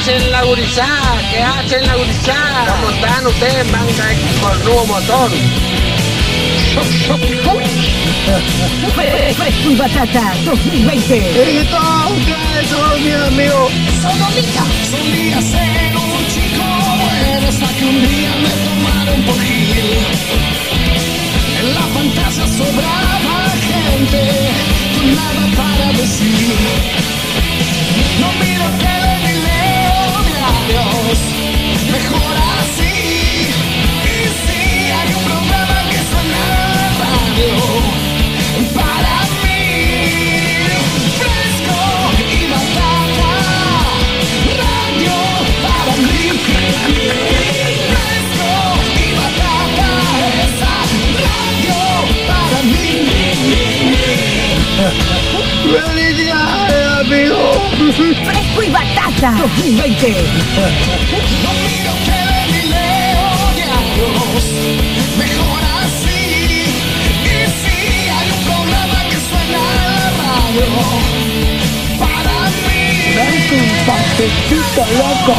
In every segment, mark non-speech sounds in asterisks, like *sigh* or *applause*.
hacen la gurizada? ¿Qué hacen la gurizada? ¿Cómo están ustedes, manga con nuevo motor? Fresco y Batata 2020. ¿Y todos ustedes son mis amigos? Sodomita. Solía ser un chico bueno hasta que un día me tomaron por gil. En la fantasía sobraba gente con nada para decir. No miro tele mejor así. Y si hay un programa que suena en la radio, para mí, fresco y batata, radio para mí. Fresco y batata, esa radio para mí. ¡Felicidades, Fresco y Batata 2020. No miro diarios, mejor así. Y si hay un programa que suena en la radio, para mí. ¡Es un pasecito loco!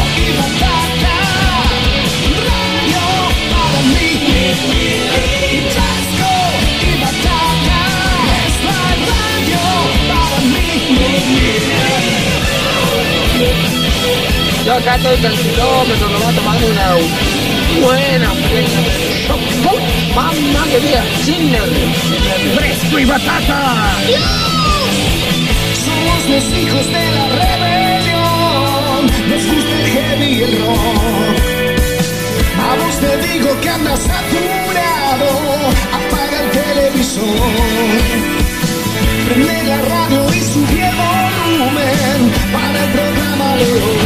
Acá estoy tranquilómetro, nos va tomar una buena fresca. ¡Mamma que día! ¡Sin! Fresco y Batata. Somos los hijos de la rebelión. Nos gusta el heavy y el rock. A vos te digo que andas saturado. Apaga el televisor. Prende la radio y sube el volumen para el programa de hoy.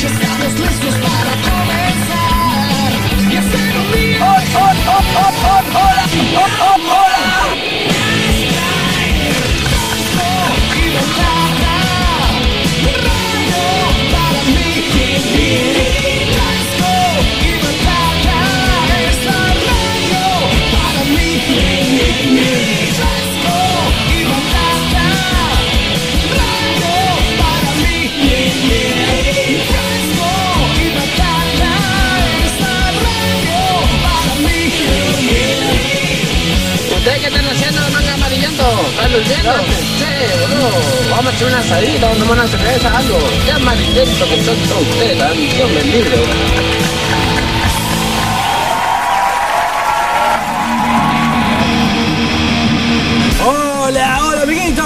Ya estamos listos para comenzar y hacer un día. Y batata, radio para ¿Ustedes qué están haciendo, manga amarillento? ¿Están durmiendo? Sí, boludo. Vamos a hacer una asadita, vamos a tomar una cerveza, algo. Qué amarillento que son todos ustedes, tan Dios me libre. Hola, hola, amiguito.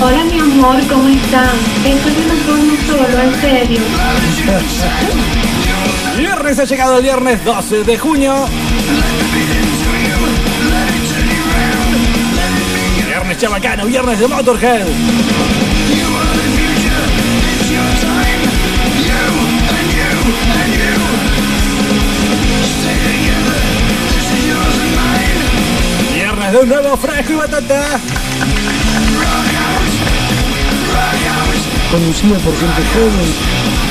Hola mi amor, ¿cómo están? Esto es una forma solo, en serio. *laughs* Viernes ha llegado el viernes 12 de junio. Viernes chabacano, viernes de Motorhead. Viernes de un nuevo fresco y batata. Conducida por gente joven.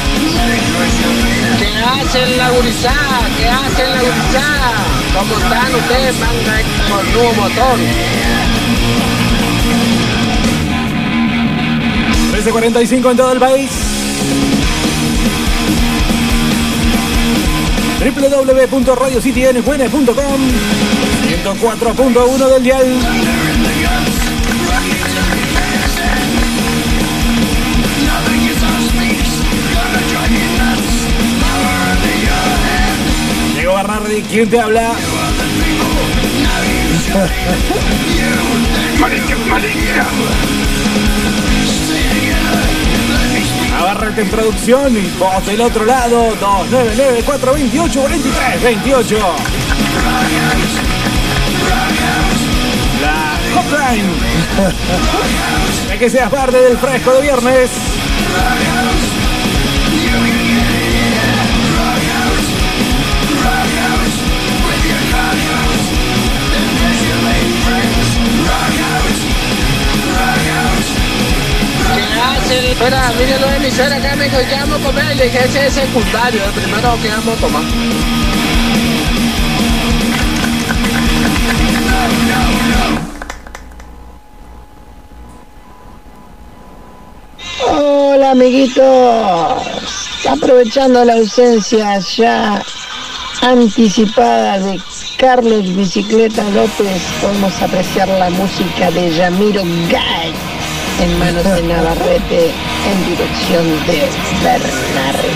¿Qué hacen la gurizada? ¿Qué hacen la gurizada? ¿Cómo están ustedes, manga con nuevo motor? 13.45 en todo el país. www.radiocitynqn.com 104.1 del dial. Bernardi, ¿quién te habla? Navarrete en producción y vos del otro lado, 299 428 43 28. La hotline. *laughs* De que seas parte del fresco de viernes. Espera, miren los emisores acá, me dijo, ¿qué vamos a comer? Le dije, ese es secundario, el primero que vamos a tomar. Hola amiguitos, aprovechando la ausencia ya anticipada de Carlos Bicicleta López, podemos apreciar la música de Yamiro Gay en manos de Navarrete en dirección de Bernardo.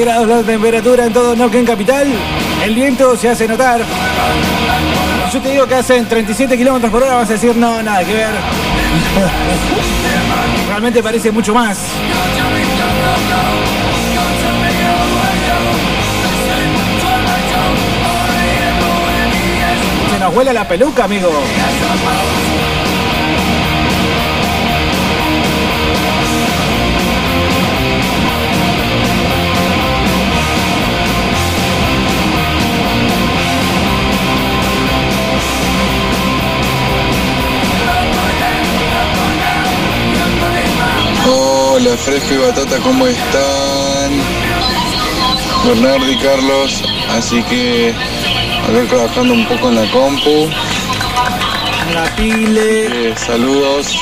grados la temperatura en todo Neuquén Capital. El viento se hace notar. Yo te digo que hacen 37 kilómetros por hora, vas a decir no, nada que ver. *laughs* Realmente parece mucho más. Se nos huele la peluca, amigo. Hola, Fresco y Batata, ¿cómo están? Bernardo y Carlos, así que acá trabajando un poco en la compu. En la pile. Eh, saludos.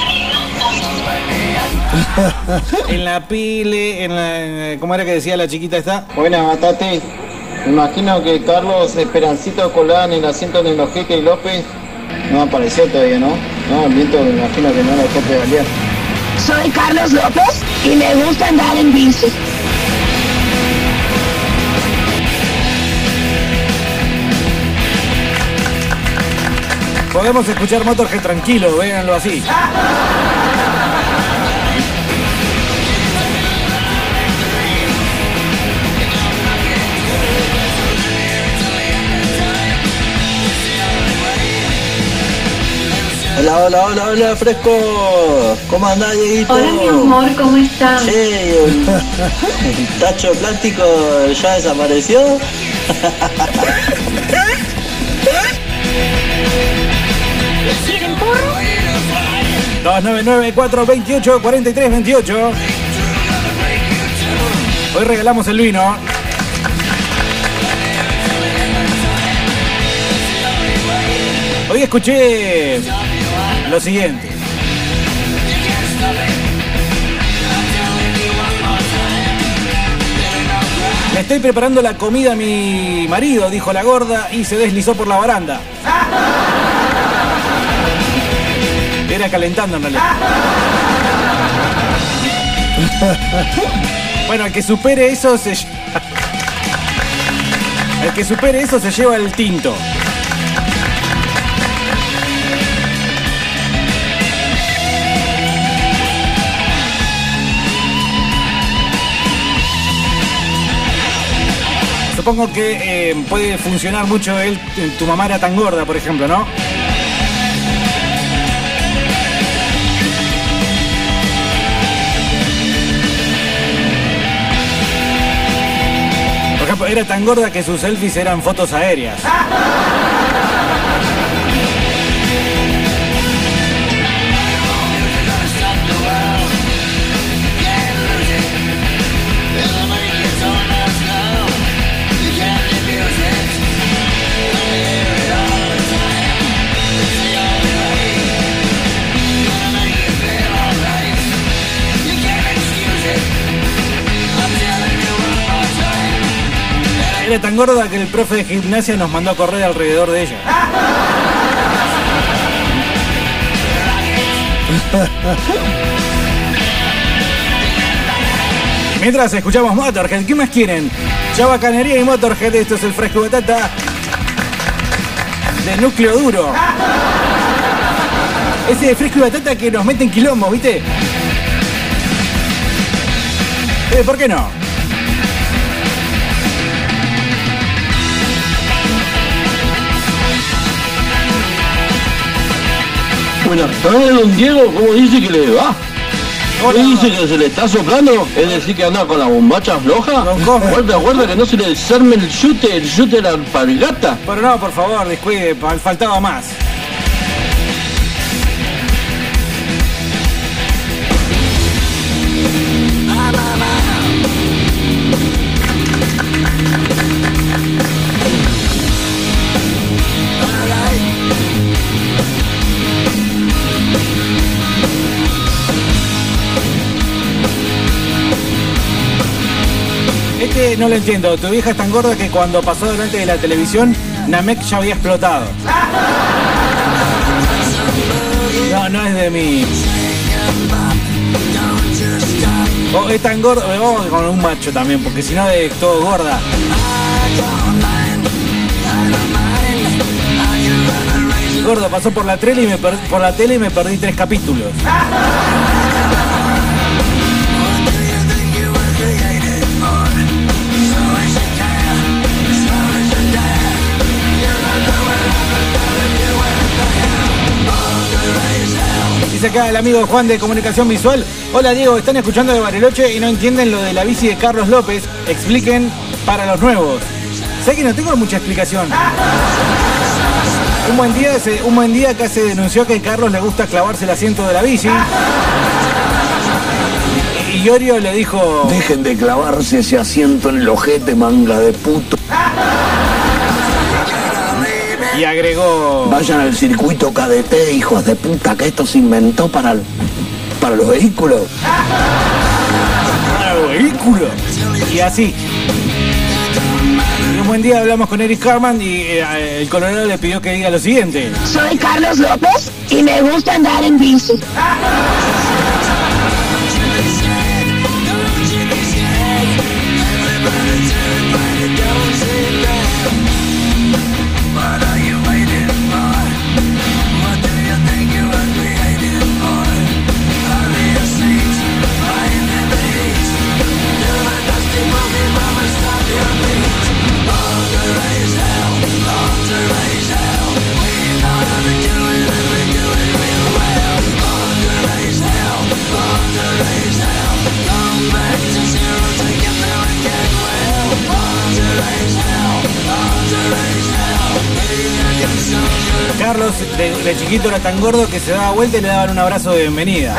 *laughs* en la pile, en la. ¿Cómo era que decía la chiquita esta? Buenas, Batate. Me imagino que Carlos Esperancito colada en el asiento de Ojete y López no apareció todavía, ¿no? No, el viento me imagino que no lo dejó pedalear. Soy Carlos López y me gusta andar en bici. Podemos escuchar Motorhead tranquilo, véanlo así. Hola, hola, hola, hola, fresco. ¿Cómo andás, Dieguito? Hola, mi amor, ¿cómo estás? Che, *laughs* el, tacho de plástico ya desapareció. ¿Quieren porro? 299-428-4328. Hoy regalamos el vino. Hoy escuché lo siguiente. Me estoy preparando la comida a mi marido, dijo la gorda y se deslizó por la baranda. Era calentando en realidad. Bueno, el que supere eso se El que supere eso se lleva el tinto. Supongo que eh, puede funcionar mucho el tu mamá era tan gorda, por ejemplo, ¿no? Por ejemplo, era tan gorda que sus selfies eran fotos aéreas. Tan gorda que el profe de gimnasia nos mandó a correr alrededor de ella. *laughs* Mientras escuchamos Motorhead, ¿qué más quieren? Chabacanería y Motorhead, esto es el fresco batata de núcleo duro. Ese fresco y batata que nos mete en quilombo, ¿viste? Eh, ¿Por qué no? Buenas tardes, don Diego. ¿Cómo dice que le va? ¿Qué dice que se le está soplando? ¿Es decir que anda con la bombacha floja? Guarda, guarda que no se le desarme el chute, el chute de la alpargata. Pero no, por favor, descuide, fal- faltaba más. No lo entiendo. Tu vieja es tan gorda que cuando pasó delante de la televisión, Namek ya había explotado. No, no es de mí. Oh, es tan gordo, eh, vamos con un macho también, porque si no es todo gorda. Gordo, pasó por la tele y me por la tele y me perdí tres capítulos. Acá el amigo Juan de Comunicación Visual. Hola Diego, están escuchando de Bariloche y no entienden lo de la bici de Carlos López. Expliquen para los nuevos. Sé que no tengo mucha explicación. Un buen día, un buen día acá se denunció que a Carlos le gusta clavarse el asiento de la bici. Y Iorio le dijo. Dejen de clavarse ese asiento en el ojete, manga de puto. Y agregó. Vayan al circuito KDT, hijos de puta, que esto se inventó para, el- para los vehículos. Para los vehículos. Y así. Y un buen día hablamos con Eric Carman y eh, el Colorado le pidió que diga lo siguiente. Soy Carlos López y me gusta andar en bici. Carlos de, chiquito era tan gordo que se daba vuelta y le daban un abrazo de bienvenida.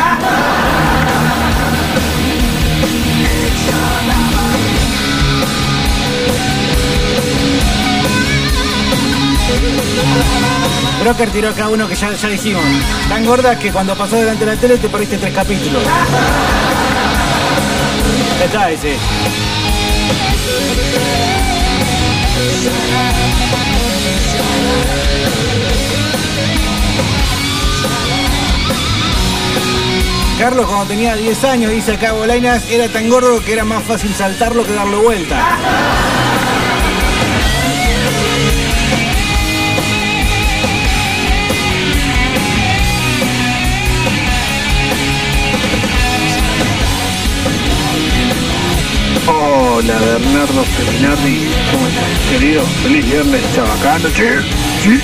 Broker tiró acá uno que ya, ya dijimos. Tan gorda que cuando pasó delante de la tele te perdiste tres capítulos. Está ese. Carlos cuando tenía 10 años, dice acá Bolainas, era tan gordo que era más fácil saltarlo que darlo vuelta. Hola Bernardo Feminardi, ¿cómo estás querido? Feliz viernes, chabacano, che. Sí.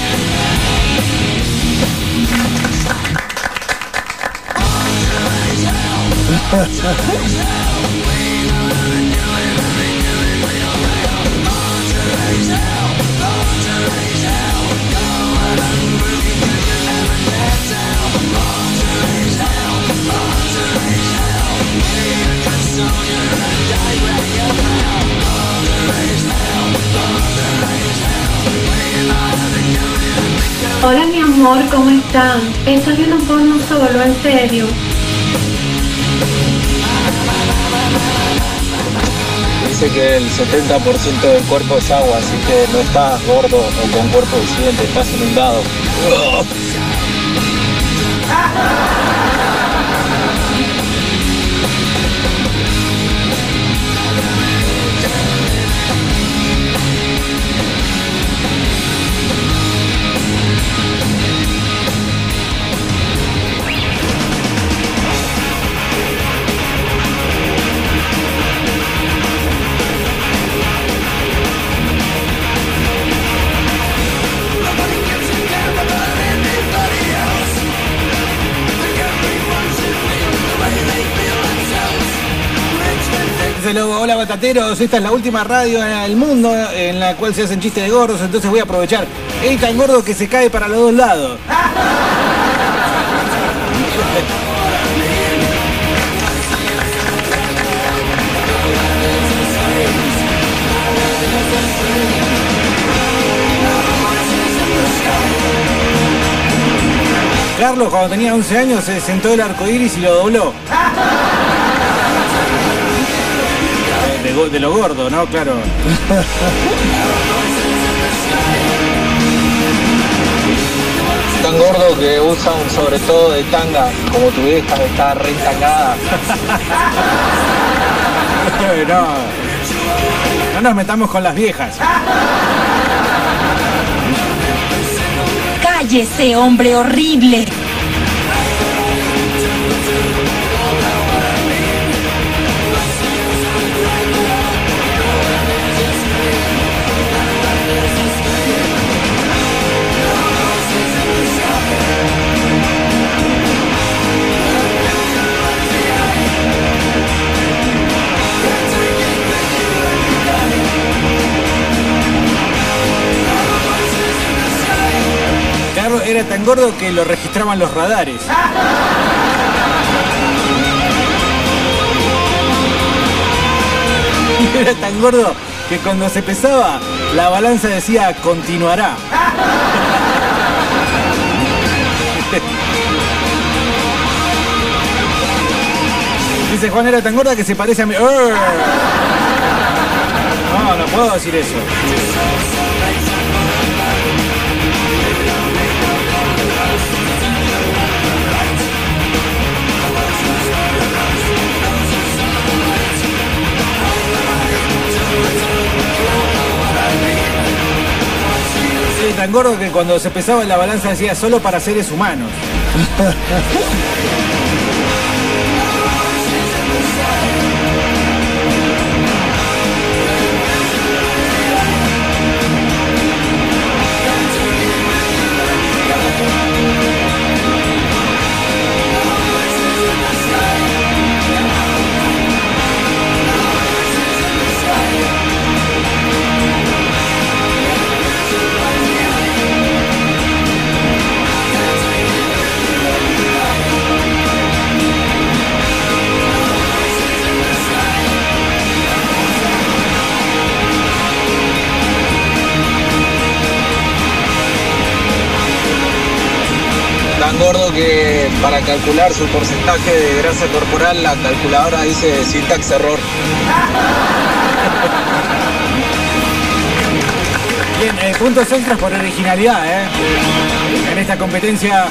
Hola mi amor, ¿cómo están? Estás viendo porno solo, en serio. Que el 70% del cuerpo es agua, así que no estás gordo o con cuerpo disidente, estás inundado. *laughs* Hola batateros, esta es la última radio en el mundo en la cual se hacen chistes de gordos, entonces voy a aprovechar. Es tan gordo que se cae para los dos lados. Carlos cuando tenía 11 años se sentó el arco iris y lo dobló. De, lo gordo, ¿no? Claro. *laughs* Tan gordo que usa un sobre todo de tanga, como tu vieja que está re tangada. *laughs* no. No nos metamos con las viejas. Cállese, hombre horrible. Era tan gordo que lo registraban los radares. *laughs* Era tan gordo que cuando se pesaba, la balanza decía continuará. *laughs* Dice Juan era tan gorda que se parece a mí. No, no puedo decir eso. Tan gordo que cuando se pesaba en la balanza decía solo para seres humanos. *laughs* Tan gordo que para calcular su porcentaje de grasa corporal la calculadora dice syntax error. Bien, eh, puntos extras por originalidad, ¿eh? En esta competencia.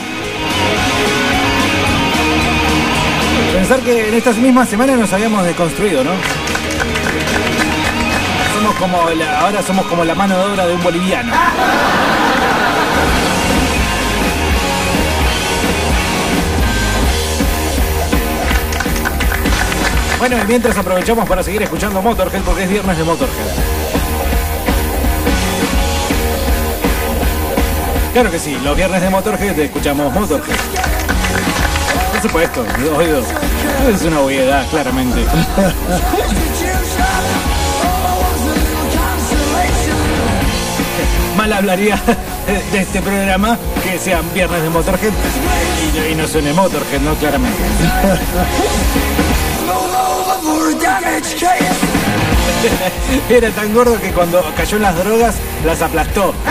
Pensar que en estas mismas semanas nos habíamos deconstruido, ¿no? Somos como la- ahora somos como la mano de obra de un boliviano. Bueno, y mientras aprovechamos para seguir escuchando Motorhead porque es viernes de Motorhead. Claro que sí, los viernes de Motorhead escuchamos Motorhead. Por supuesto, oído. Es una obviedad, claramente. *laughs* Mal hablaría de este programa que sean viernes de Motorhead y, no suene Motorhead, ¿no? Claramente. *laughs* *laughs* Era tan gordo que cuando cayó en las drogas las aplastó. *laughs*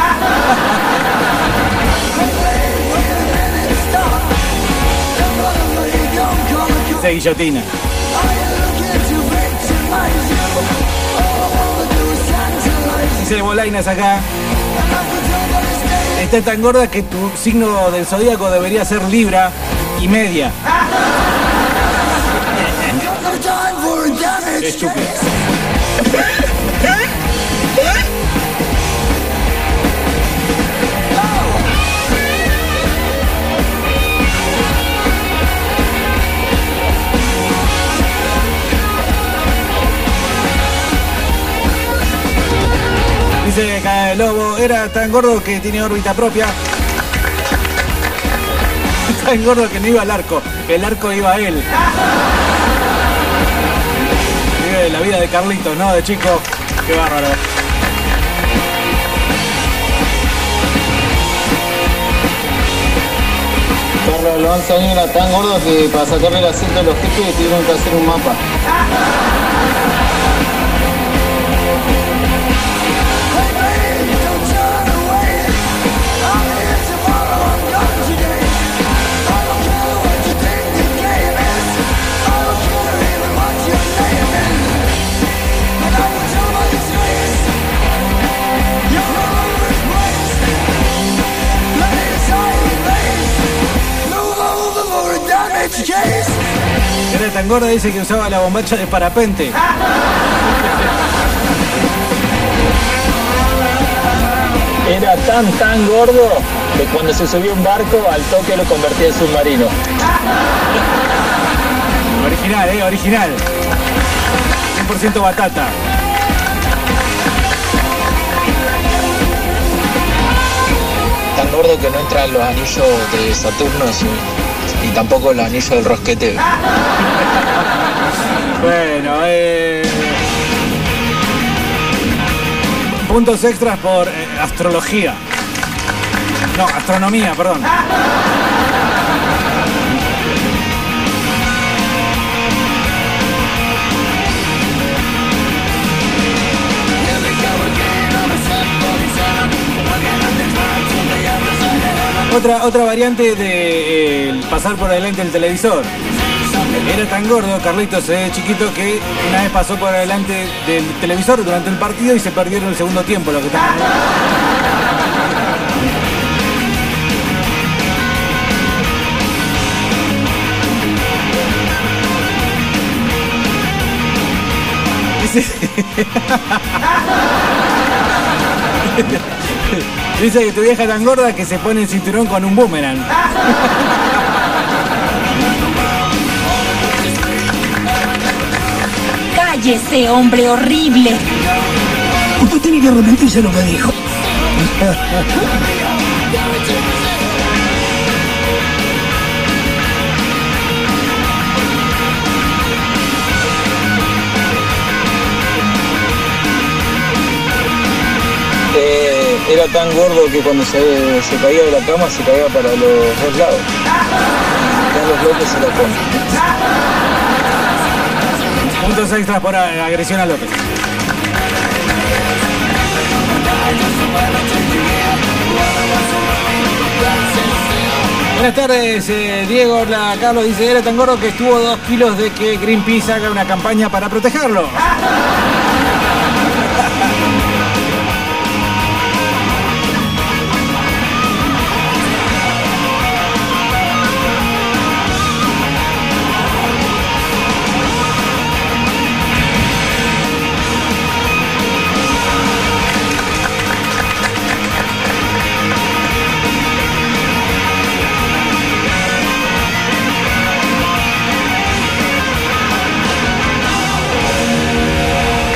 Se guillotina. Dice Bolainas acá. Está tan gorda que tu signo del zodíaco debería ser Libra y media. *laughs* Dice acá el lobo, era tan gordo que tiene órbita propia. *laughs* Tan gordo que no iba al arco, el arco iba a él. La vida de Carlitos, ¿no? De chico. Qué bárbaro. Carlos Alonso era tan gordo que para sacarle el asiento a los jefes tuvieron que hacer un mapa. Era tan gorda, dice que usaba la bombacha de parapente. Era tan tan gordo que cuando se subía un barco al toque lo convertía en submarino. Original, eh, original. 100% batata. Tan gordo que no entran los anillos de Saturno y tampoco los anillos del rosquete. Bueno, eh. Puntos extras por eh, astrología. No, astronomía, perdón. Otra, otra variante de eh, pasar por adelante el televisor. Era tan gordo, Carlitos, chiquito, que una vez pasó por adelante del televisor durante el partido y se perdieron el segundo tiempo, lo que está. *laughs* Dice... Que tu vieja es tan gorda que se pone el cinturón con un boomerang. Cállese, hombre horrible. Usted tiene que arrepentirse lo que dijo. Era tan gordo que cuando se, se caía de la cama se caía para los dos lados. Carlos López se la pone. Puntos extras por agresión a López. Buenas tardes, eh, Diego. La Carlos dice, era tan gordo que estuvo dos kilos de que Greenpeace haga una campaña para protegerlo.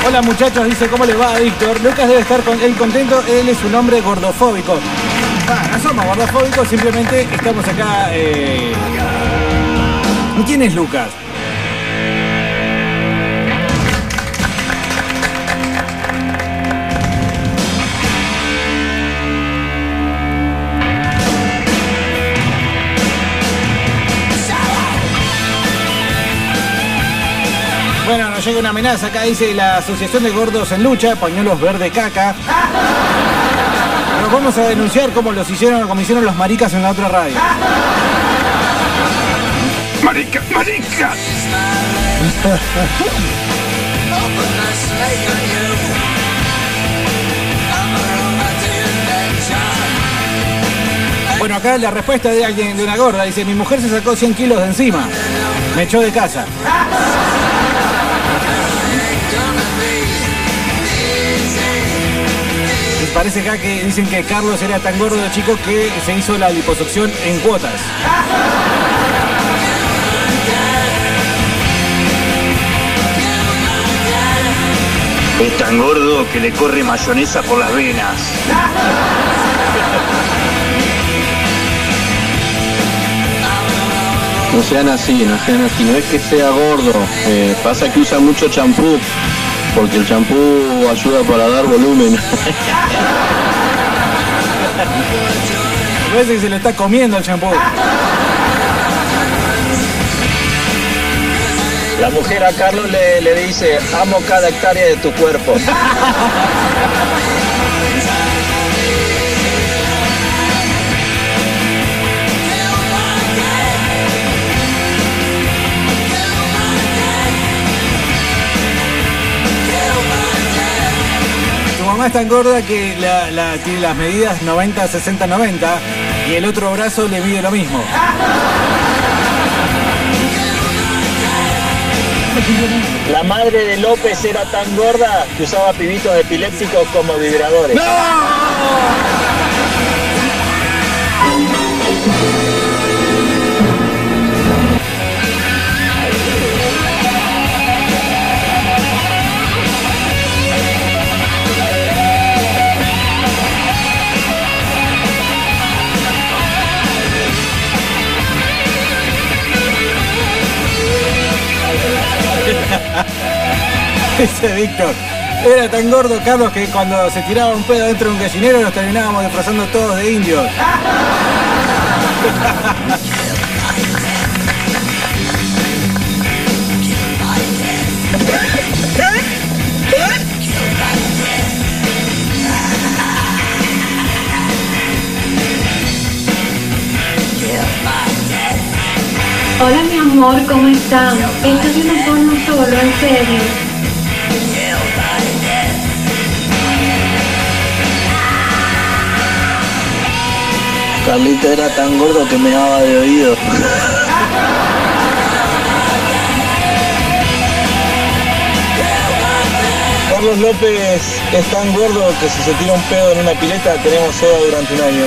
Hola muchachos, dice cómo le va a Víctor. Lucas debe estar con él contento, él es un hombre gordofóbico. Ah, no somos gordofóbicos, simplemente estamos acá. Eh... ¿Quién es Lucas? Bueno, nos llega una amenaza acá, dice la Asociación de Gordos en Lucha, pañuelos verde caca. Nos vamos a denunciar como los hicieron, como hicieron los maricas en la otra radio. Marica, marica. Bueno, acá la respuesta de alguien, de una gorda, dice, mi mujer se sacó 100 kilos de encima, me echó de casa. Parece acá que dicen que Carlos era tan gordo de chico que se hizo la liposucción en cuotas. Es tan gordo que le corre mayonesa por las venas. No sean así, no sean así. No es que sea gordo. eh, pasa que usa mucho champú. Porque el champú ayuda para dar volumen. *laughs* Parece que se lo está comiendo el champú. La mujer a Carlos le, le dice, amo cada hectárea de tu cuerpo. *laughs* es tan gorda que la, tiene las medidas 90, 60, 90 y el otro brazo le mide lo mismo. La madre de López era tan gorda que usaba pibitos epilépticos como vibradores. Dice Víctor. Era tan gordo Carlos que cuando se tiraba un pedo dentro de un gallinero nos terminábamos disfrazando todos de indios. Hola mi amor, ¿cómo están? Esto es una forma solo, en serio. Carlito era tan gordo que me daba de oído. *laughs* Carlos López es tan gordo que si se tira un pedo en una pileta tenemos soda durante un año.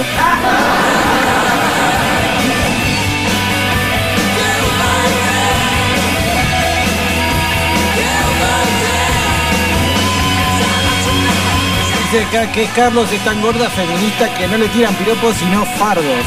Dice acá que Carlos es tan gorda feminista que no le tiran piropos sino fardos.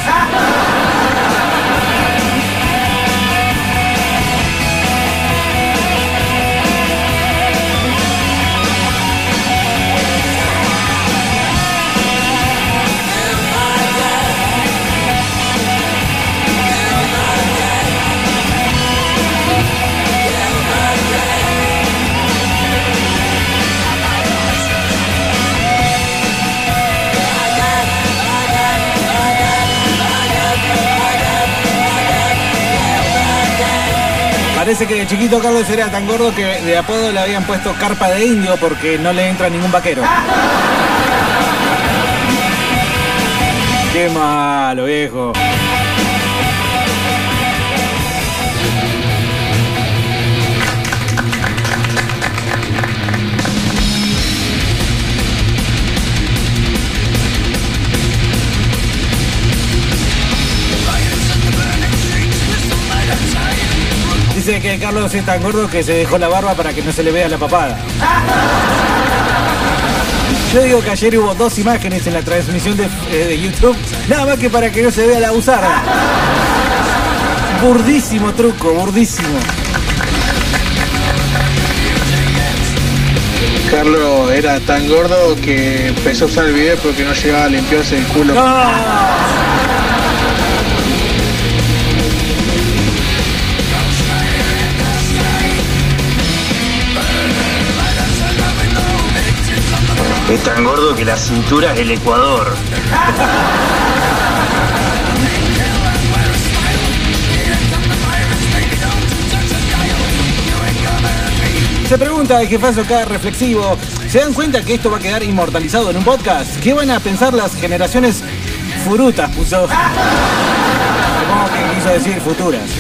Parece que de chiquito Carlos era tan gordo que de apodo le habían puesto carpa de indio porque no le entra ningún vaquero. *laughs* Qué malo, viejo. Dice que Carlos es tan gordo que se dejó la barba para que no se le vea la papada. Yo digo que ayer hubo dos imágenes en la transmisión de, eh, de YouTube, nada más que para que no se vea la usada. Burdísimo truco, burdísimo. Carlos era tan gordo que empezó a usar el video porque no llegaba a limpiarse el culo. Es tan gordo que la cintura es el Ecuador. Se pregunta el jefazo acá reflexivo, ¿se dan cuenta que esto va a quedar inmortalizado en un podcast? ¿Qué van a pensar las generaciones furutas? Puso. *laughs* Supongo que quiso decir futuras.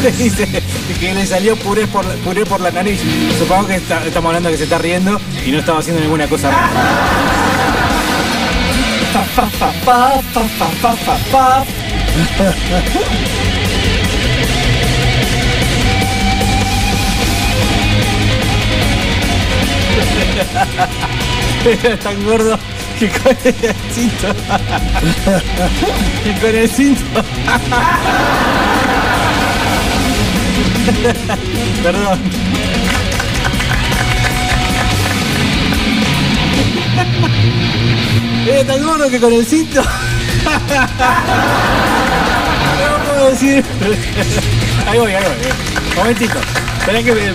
*laughs* dice que le salió puré por, la, puré nariz. Supongo que estamos hablando que se está riendo y no estaba haciendo ninguna cosa rara. Era tan gordo que con el cinto. *laughs* y con el cinto. Perdón. Era tan gordo que con el cinto. *laughs* No puedo decir. Ahí voy, ahí voy. Momentito. Esperá que me. *laughs*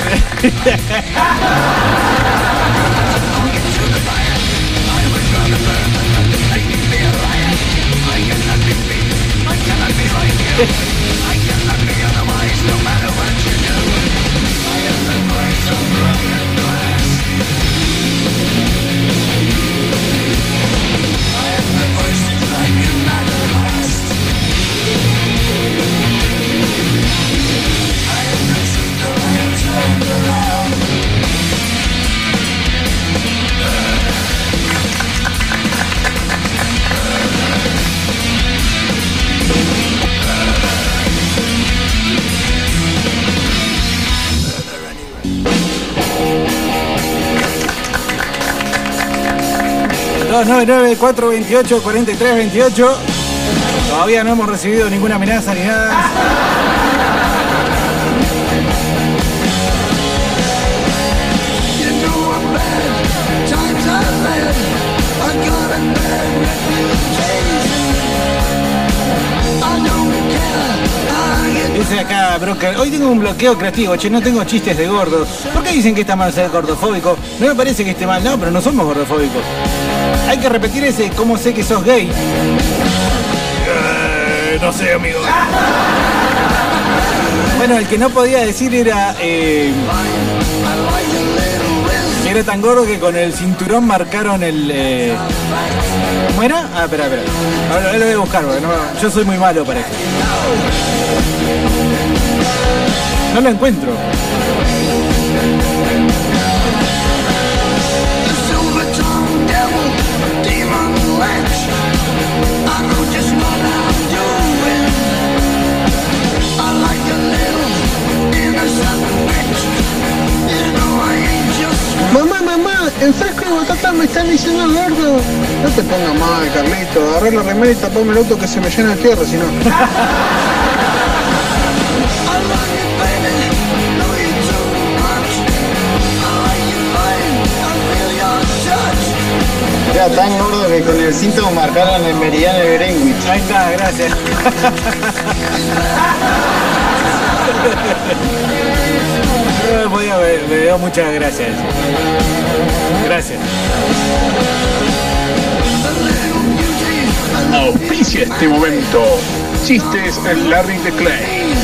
299-428-4328. Todavía no hemos recibido ninguna amenaza ni nada. Dice acá Broker, hoy tengo un bloqueo creativo, che, no tengo chistes de gordos. ¿Por qué dicen que está mal ser gordofóbico? No me parece que esté mal, no, pero no somos gordofóbicos. Hay que repetir ese, ¿cómo sé que sos gay? Eh, no sé, amigo. Bueno, el que no podía decir era... eh, era tan gordo que con el cinturón marcaron el... eh, ¿Cómo era? Ah, espera, espera. Ahora lo voy a buscar, porque no- yo soy muy malo para esto. No lo encuentro. Mamá, mamá, el frasco de batata me están diciendo gordo. No te pongas mal, Carlito. Agarré la remera y tapame el auto que se me llena de tierra, si no. Era tan gordo que con el cinto marcaron el meridiano de Greenwich. Ahí está, gracias. *laughs* Me, dio muchas gracias. Gracias. Auspicia este momento. Chistes en Larry de Clay.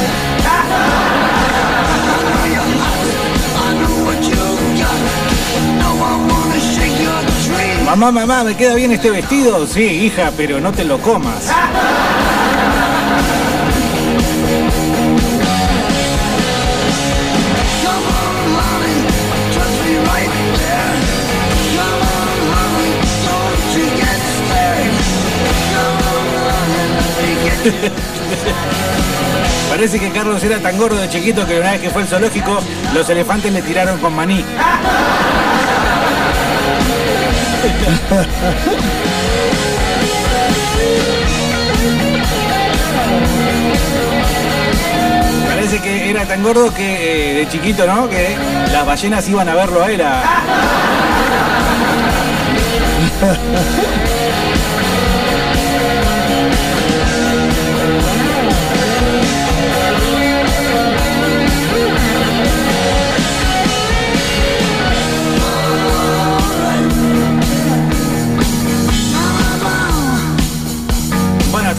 Mamá, mamá, ¿me queda bien este vestido? Sí, hija, pero no te lo comas. *laughs* Parece que Carlos era tan gordo de chiquito que una vez que fue al zoológico, los elefantes le tiraron con maní. Parece que era tan gordo que eh, de chiquito, ¿no? Que las ballenas iban a verlo a él. *laughs*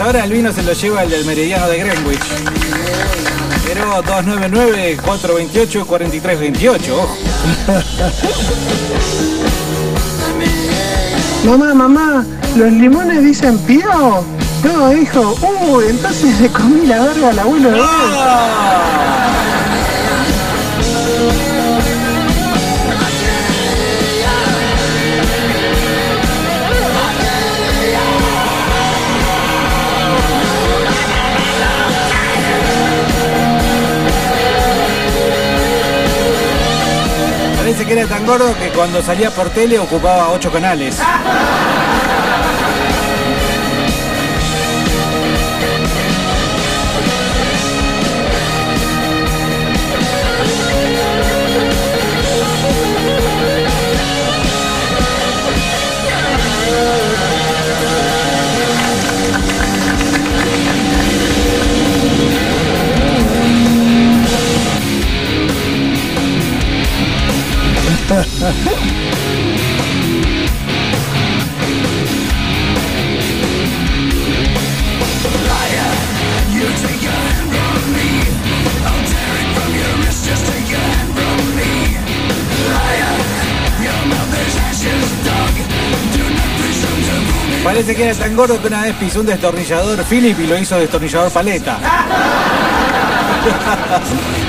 ahora el vino se lo lleva el del meridiano de Greenwich. Pero 299-428-4328, ojo. *laughs* Mamá, mamá, ¿los limones dicen pío? No, hijo. Uy, entonces le comí la verga al abuelo de Parece que era tan gordo que cuando salía por tele ocupaba ocho canales. Parece que era tan gordo que una vez pisó un destornillador Philip y lo hizo destornillador paleta. *laughs*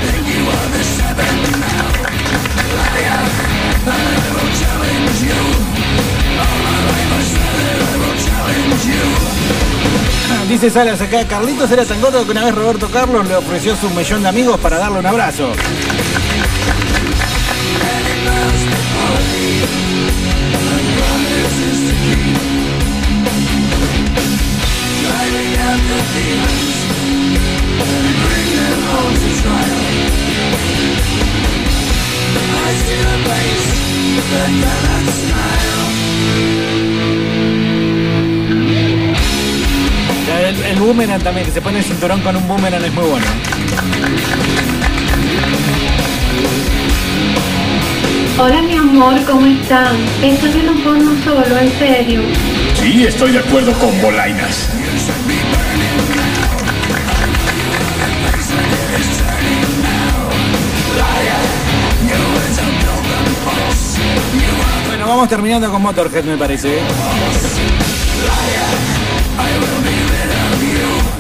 Dice Salas acá, Carlitos era tan gordo que una vez Roberto Carlos le ofreció su millón de amigos para darle un abrazo. El, el boomerang también, que se pone el cinturón con un boomerang es muy bueno. Hola mi amor, ¿cómo están? Esto es un porno solo, en serio. Sí, estoy de acuerdo con Bolainas. Bueno, vamos terminando con Motorhead, me parece.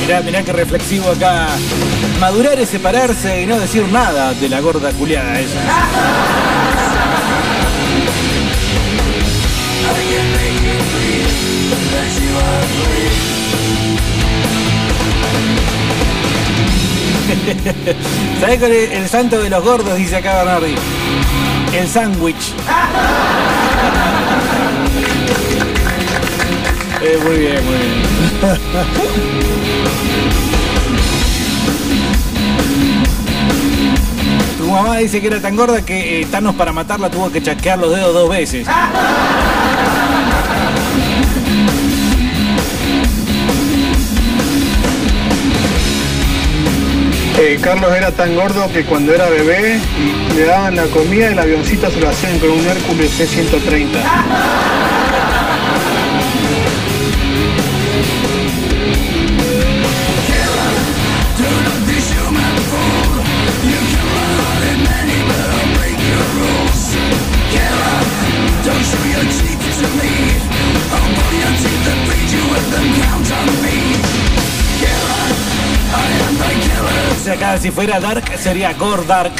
Mirá, mirá qué reflexivo acá. Madurar es separarse y no decir nada de la gorda culiada esa. *laughs* ¿Sabés cuál es el santo de los gordos? Dice acá Bernardi. El sándwich. *laughs* Eh, muy bien, muy bien. Tu mamá dice que era tan gorda que eh, Thanos para matarla tuvo que chasquear los dedos dos veces. Eh, Carlos era tan gordo que cuando era bebé y le daban la comida el avioncito se lo hacían con un Hércules C-130. Acá si fuera Dark sería Gore Dark.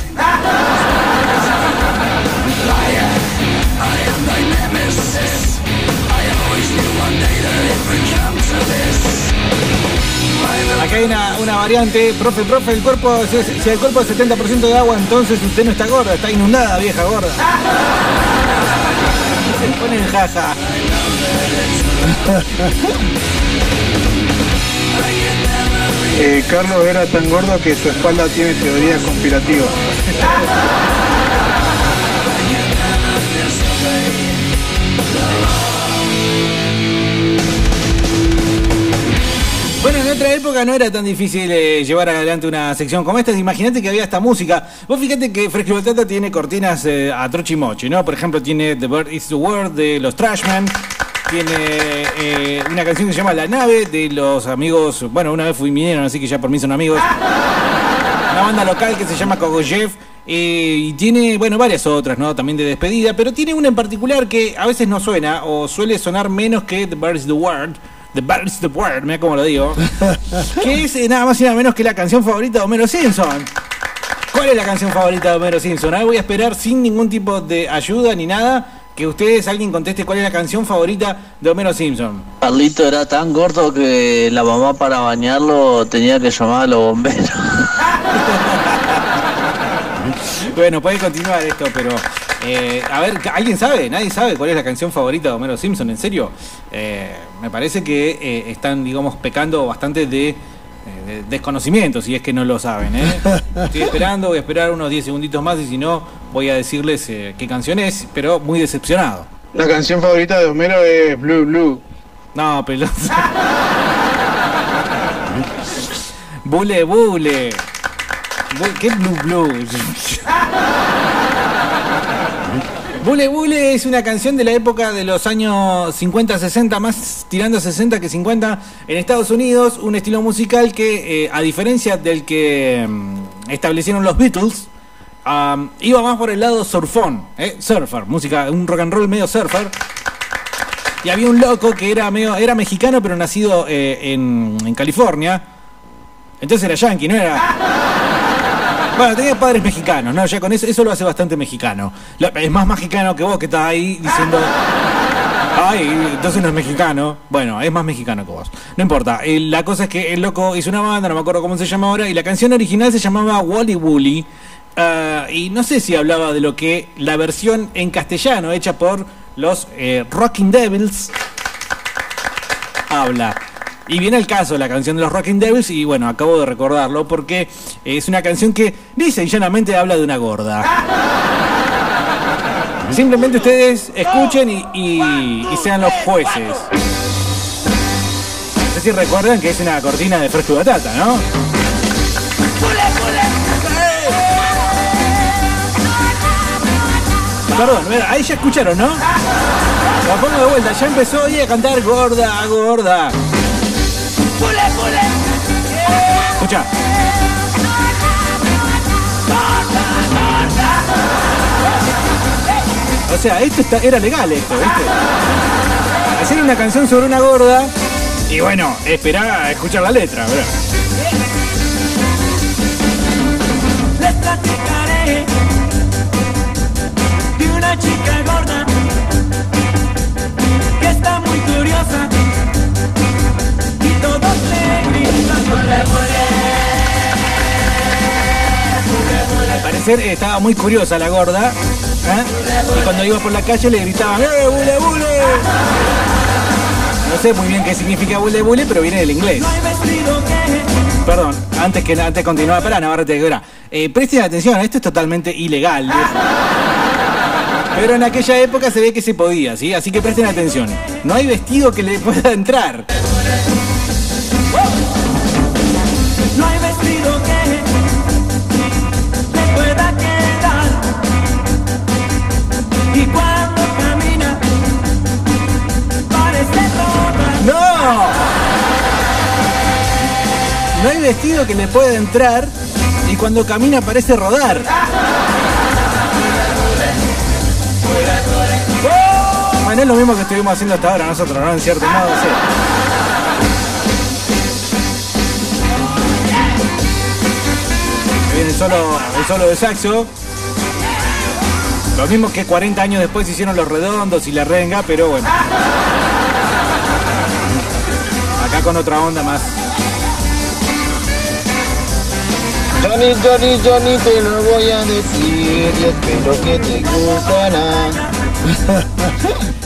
Acá hay una, una variante, profe, profe, el cuerpo, si, el cuerpo es 70% de agua, entonces usted no está gorda, está inundada, vieja gorda. Se ponen jaja. Eh, Carlos era tan gordo que su espalda tiene teoría conspirativa. Bueno, en otra época no era tan difícil eh, llevar adelante una sección como esta. Imagínate que había esta música. Vos fíjate que Fresco Batata tiene cortinas eh, a trochi y mochi, ¿no? Por ejemplo, tiene The Bird is the World de los Trashmen. Tiene eh, una canción que se llama La Nave de los amigos. Bueno, una vez fui vinieron, así que ya por mí son amigos. Una banda local que se llama Kogoyev. eh, y tiene, bueno, varias otras, ¿no? También de despedida. Pero tiene una en particular que a veces no suena o suele sonar menos que The Bird is the World. The Bird is the World, mira cómo lo digo. *laughs* que es eh, nada más y nada menos que la canción favorita de Homero Simpson. ¿Cuál es la canción favorita de Homero Simpson? Ahora voy a esperar sin ningún tipo de ayuda ni nada que ustedes, alguien conteste cuál es la canción favorita de Homero Simpson. Carlito era tan gordo que la mamá para bañarlo tenía que llamar a los bomberos. *laughs* Bueno, puede continuar esto, pero eh, a ver, ¿alguien sabe? ¿Nadie sabe cuál es la canción favorita de Homero Simpson? ¿En serio? Eh, me parece que eh, están, digamos, pecando bastante de, eh, de desconocimiento, si es que no lo saben. ¿eh? *laughs* Estoy esperando, voy a esperar unos 10 segunditos más y si no, voy a decirles eh, qué canción es, pero muy decepcionado. La canción favorita de Homero es Blue Blue. No, pelota. *laughs* Bule, bule. Bu- ¿Qué blue blue? *laughs* Bule Bule es una canción de la época de los años 50-60, más tirando 60 que 50 en Estados Unidos, un estilo musical que, eh, a diferencia del que mm, establecieron los Beatles, iba más por el lado surfón, eh, surfer, música, un rock and roll medio surfer. Y había un loco que era medio, era mexicano pero nacido eh, en, en California. Entonces era yankee, no era. Bueno, tenía padres mexicanos, ¿no? Ya con eso, eso lo hace bastante mexicano. Es más mexicano que vos que estás ahí diciendo. Ay, entonces no es mexicano. Bueno, es más mexicano que vos. No importa. Eh, La cosa es que el loco hizo una banda, no me acuerdo cómo se llama ahora, y la canción original se llamaba Wally Woolly. Ah, y no sé si hablaba de lo que la versión en castellano hecha por los eh, Rocking Devils habla. Y viene el caso, la canción de los Rocking Devils, y bueno, acabo de recordarlo porque es una canción que dice y llanamente habla de una gorda. Simplemente ustedes escuchen y, sean los jueces. No sé si recuerdan que es una cortina de fresco y batata, ¿no? Perdón, ahí ya escucharon, ¿no? La pongo de vuelta, ya empezó hoy a cantar gorda, gorda. Escucha. O sea, esto está- era legal esto, ¿viste? Hacer una canción sobre una gorda y bueno, esperar a escuchar la letra, ¿verdad? Les platicaré de una chica gorda que está muy curiosa Al parecer eh, estaba muy curiosa la gorda. ¿eh? Y cuando iba por la calle le gritaban ¡Eh, bule, bule! No sé muy bien qué significa bule, bule, pero viene del inglés. Perdón, antes que antes de continuar, pará, no, ahora te digo, eh, Presten atención, esto es totalmente ilegal. viejo. Pero en aquella época se ve que se podía, ¿sí? Así que presten atención. No hay vestido que le pueda entrar. Vestido que le pueda entrar y cuando camina parece rodar. Bueno, es lo mismo que estuvimos haciendo hasta ahora nosotros, ¿no? En cierto modo, sí. Viene el solo, el solo de saxo. Lo mismo que 40 años después hicieron los redondos y la renga, pero bueno. Acá con otra onda más. Johnny, Johnny, Johnny, te lo voy a decir espero que te gustará.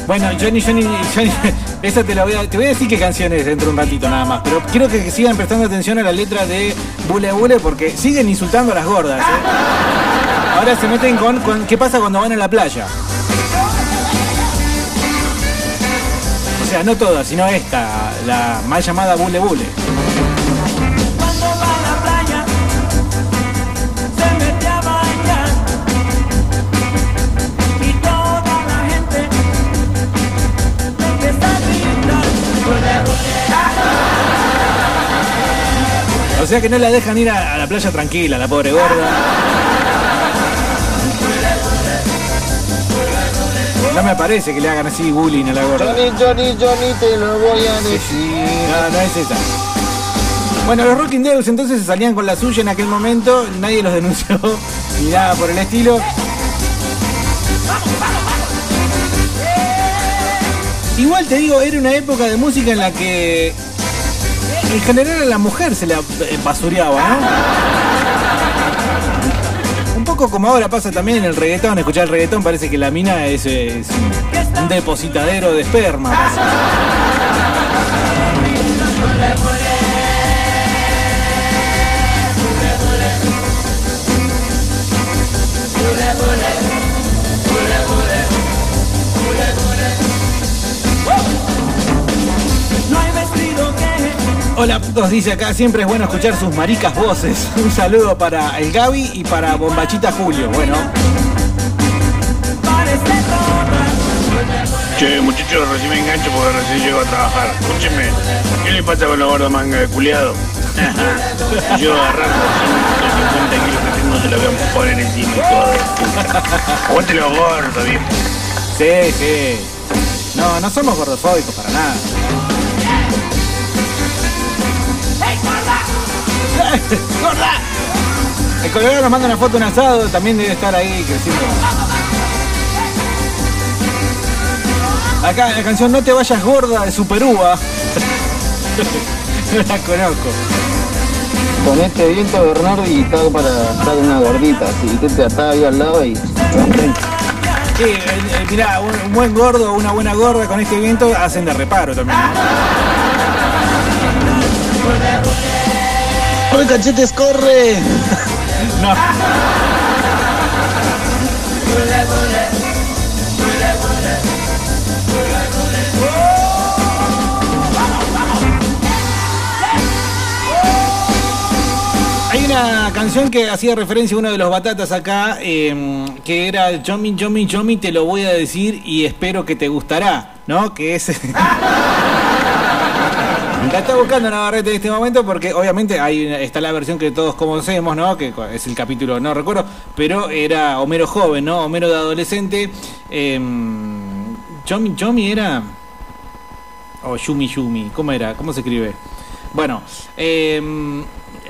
*laughs* Bueno, Johnny, Johnny, Johnny, esa te la voy a, te voy a decir qué canción es dentro de un ratito nada más, pero quiero que sigan prestando atención a la letra de Bule Bule porque siguen insultando a las gordas, ¿eh? Ahora se meten con, con qué pasa cuando van a la playa. O sea, no todas, sino esta, la mal llamada Bule Bule. Sea que no la dejan ir a, a la playa tranquila, la pobre gorda. No me parece que le hagan así bullying a la gorda. Johnny, Johnny, Johnny, te lo voy a decir. No, no es esa. Bueno, los Rocking Devils entonces se salían con la suya en aquel momento, nadie los denunció ni nada por el estilo. Igual te digo, era una época de música en la que en general a la mujer se la eh, basureaba, ¿no? Un poco como ahora pasa también en el reggaetón, escuchar el reggaetón parece que la mina es, es un, depositadero de esperma. Hola putos, dice acá, siempre es bueno escuchar sus maricas voces. *laughs* Un saludo para el Gaby y para Bombachita Julio. Bueno. Che, muchachos, recién me engancho porque recién llego a trabajar. Escúcheme, ¿qué le pasa con la gorda manga de culiado? *laughs* Yo agarrando 150 kilos que tengo se la voy a poner encima y todo. Aguante los gordos, viejo. sí, sí. No, no somos gordofóbicos para nada. *laughs* gorda! El Colorado nos manda una foto de un asado, también debe estar ahí creciendo. Acá la canción No te vayas gorda de Superúa. *laughs* no la conozco. Con este viento, Bernardo, y está para estar una gordita. Si te, te atás ahí al lado y. Sí, mirá, un, un buen gordo una buena gorda con este viento hacen de reparo también. *laughs* ¡Corre, cachetes, corre! No. Hay una canción que hacía referencia a uno de los batatas acá, eh, que era Yomi, Yomi, Yomi, te lo voy a decir y espero que te gustará, ¿no? Que es... *laughs* La está buscando Navarrete en este momento porque obviamente ahí está la versión que todos conocemos, ¿no? Que es el capítulo, no recuerdo, pero era Homero joven, ¿no? Homero de adolescente. Eh, Yomi, Yomi era... O Yumi Yumi, ¿cómo era? ¿Cómo se escribe? Bueno, eh,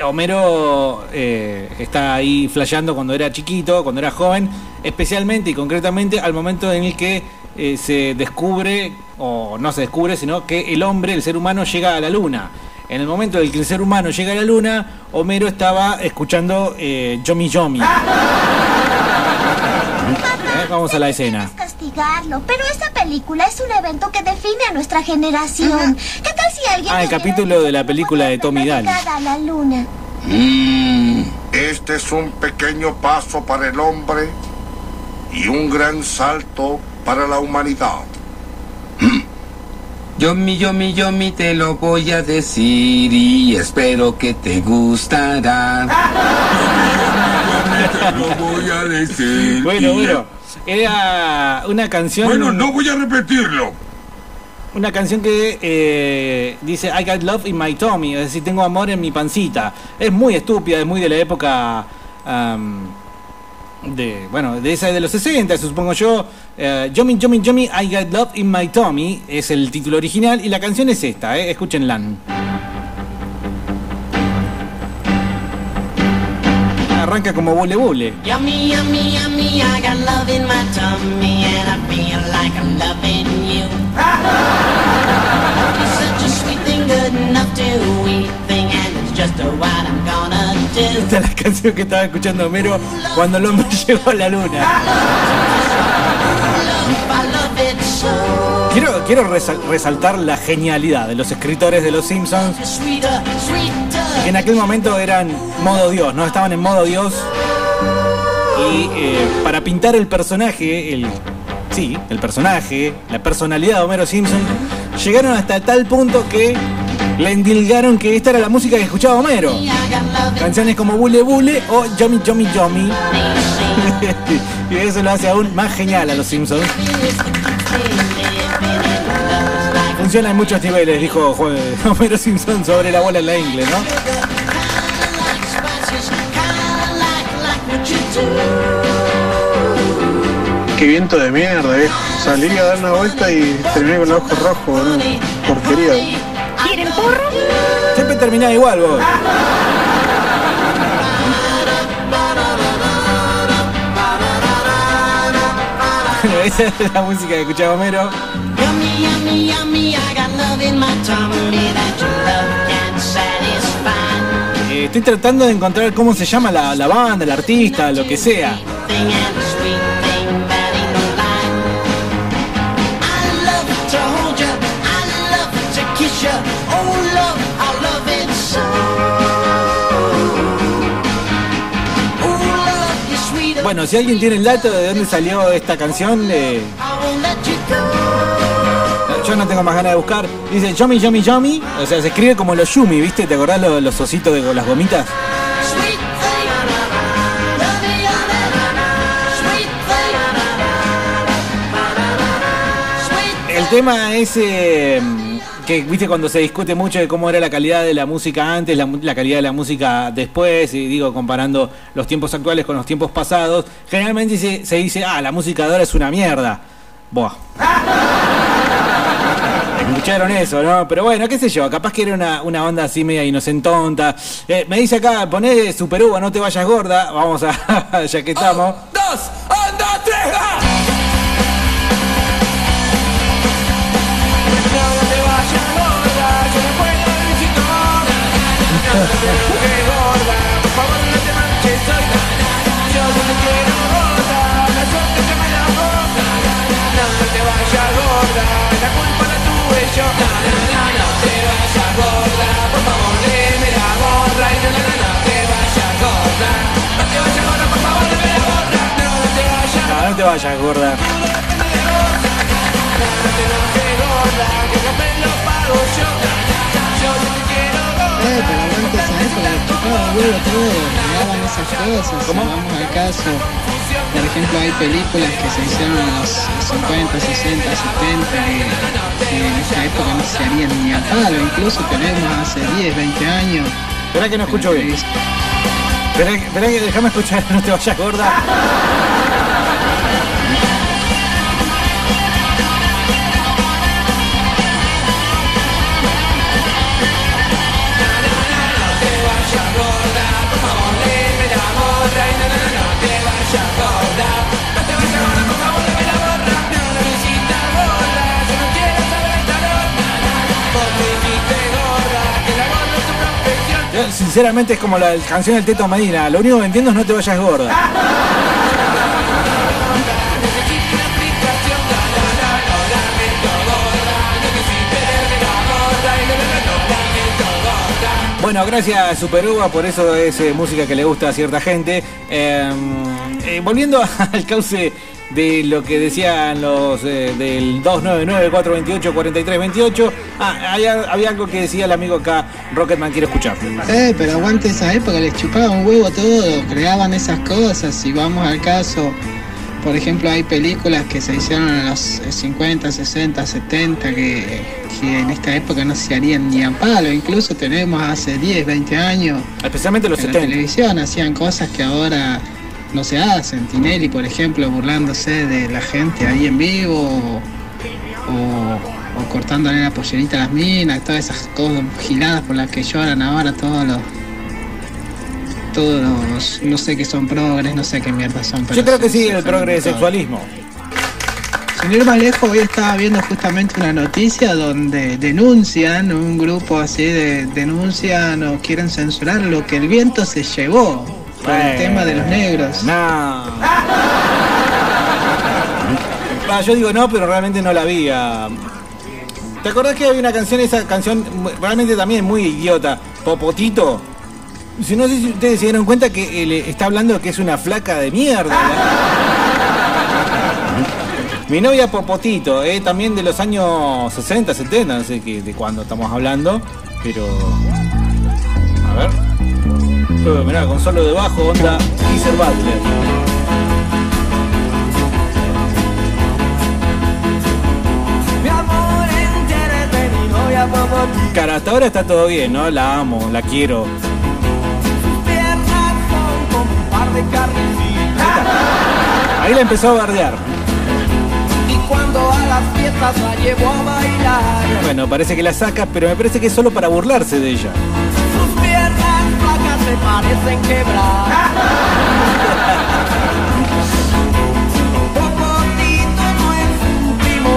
Homero eh, está ahí flasheando cuando era chiquito, cuando era joven, especialmente y concretamente al momento en el que eh, se descubre, o no se descubre, sino que el hombre, el ser humano, llega a la luna. En el momento en el que el ser humano llega a la luna, Homero estaba escuchando eh, Yomi Yomi. *laughs* Eh, Vamos a la escena. castigarlo, pero esta película es un evento que define a nuestra generación. ¿Qué tal si alguien Ah, el capítulo de la película de Tommy Daly. llegada a la luna? Mm, este es un pequeño paso para el hombre y un gran salto para la humanidad. Yomi, yomi, yomi, te lo voy a decir y espero que te gustará. Lo voy a decir. Bueno, bueno. Era una canción. Bueno, no voy a repetirlo. Una canción que eh, dice I got love in my tummy, es decir, tengo amor en mi pancita. Es muy estúpida, es muy de la época de, bueno, de esa de los 60, supongo yo. Eh, Yomi, Yomi, I got love in my tummy es el título original y la canción es esta, eh, escúchenla. Arranca como bule bule. Yummy, yummy, yummy, I got love in my tummy and I feel like I'm loving you. You're such a sweet thing, good enough to eat thing, and it's just what I'm gonna. Esta es la canción que estaba escuchando Homero cuando el hombre *laughs* llegó a la luna. Quiero, quiero resal- resaltar la genialidad de los escritores de Los Simpsons, que en aquel momento eran modo Dios, ¿no? Estaban en modo Dios. Y eh, para pintar el personaje, el. Sí, el personaje, la personalidad de Homero Simpson, llegaron hasta tal punto que le endilgaron que esta era la música que escuchaba Homero. Canciones como Bule Bule o Yomi Yomi Yomi. *laughs* y eso lo hace aún más genial a los Simpsons. Funciona en muchos niveles, dijo *laughs* Homero Simpson sobre la bola en la ingle, ¿no? Qué viento de mierda, viejo. Salí a dar una vuelta y terminé con los ojos rojos, boludo. Porquería. Siempre terminás igual vos. Bueno, esa es la música que escuchaba Homero. Eh, estoy tratando de encontrar cómo se llama la, la banda, el artista, lo que sea. Bueno, si alguien tiene el dato de dónde salió esta canción, eh, yo no tengo más ganas de buscar. Dice Yomi Yomi Yomi, o sea, se escribe como los Yumi, ¿viste? ¿Te acordás los, los ositos de las gomitas? El tema es eh, que, viste, cuando se discute mucho de cómo era la calidad de la música antes, la, calidad de la música después, y digo, comparando los tiempos actuales con los tiempos pasados, generalmente se, dice, ah, la música de ahora es una mierda. Buah. *laughs* Escucharon eso, ¿no? Pero bueno, qué sé yo, capaz que era una, una onda así media inocentonta. Eh, me dice acá, poné Super no te vayas gorda. Vamos a, *laughs* ya que estamos. un, dos, tres, gorda, no te hoy. Yo no te gorda, que me vayas gorda, la culpa la tuve yo. Eh, cosas. Si vamos al caso, por ejemplo, hay películas que se hicieron en los 50, 60, 70, que, en esa época no se harían ni a palo, incluso tenemos hace 10, 20 años. Espera que no escucho bien. Espera que déjame escuchar, no te vayas gorda. Sinceramente es como la canción del Teto Medina. Lo único que entiendo es no te vayas gorda. Bueno, gracias Super Uva, por eso es eh, música que le gusta a cierta gente. Eh, eh, volviendo *laughs* al cauce de lo que decían los eh, del 299-428-4328, ah, hay- había algo que decía el amigo acá, Rocketman quiere escuchar. Eh, pero aguante esa época, les chupaban huevo todo, creaban esas cosas. Si vamos al caso, por ejemplo, hay películas que se hicieron en los eh, 50, 60, 70 que, que en esta época no se harían ni a palo. Incluso tenemos hace 10, 20 años. Especialmente los en 70. la televisión hacían cosas que ahora no se hacen. Tinelli, por ejemplo, burlándose de la gente ahí en vivo. O, o- o cortándole la pollerita a las minas, todas esas cosas giladas por las que lloran ahora todos los. Todos los. No sé qué son progres, no sé qué mierda son. pero Yo creo que sí, el ofenden todo. progresexualismo. Sin ir más lejos, hoy estaba viendo justamente una noticia donde denuncian, un grupo así de denuncian o quieren censurar lo que el viento se llevó por el tema de los negros. No. Ah, yo digo no, pero realmente no la vi. ah. ¿Te acordás que había una canción, esa canción realmente también muy idiota? Popotito. Si no sé si ustedes se dieron cuenta que él está hablando que es una flaca de mierda. Mi novia Popotito, eh, también de los años 60, 70, no sé qué, de cuándo estamos hablando, pero... A ver. Eh, mirá, con solo debajo, onda Geezer Butler. De. Cara, hasta ahora está todo bien, ¿no? La amo, la quiero. De. Ahí la empezó a bardear. Bueno, parece que la saca, pero me parece que es solo para burlarse de ella. Se parecen quebrar.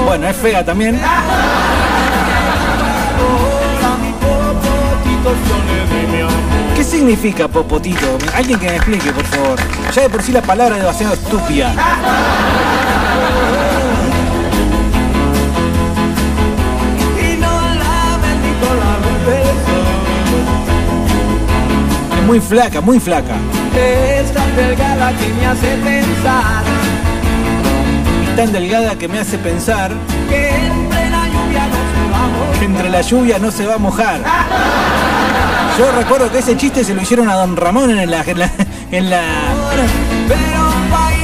Bueno, es fea también. ¿Qué significa popotito? Alguien que me explique, por favor. Ya de por sí la palabra es demasiado estúpida. Muy flaca, muy flaca. Es tan delgada que me hace pensar Es tan delgada que me hace pensar que entre la lluvia no se va a que entre la lluvia no se va a mojar. Yo recuerdo que ese chiste se lo hicieron a Don Ramón en la, en la, en la,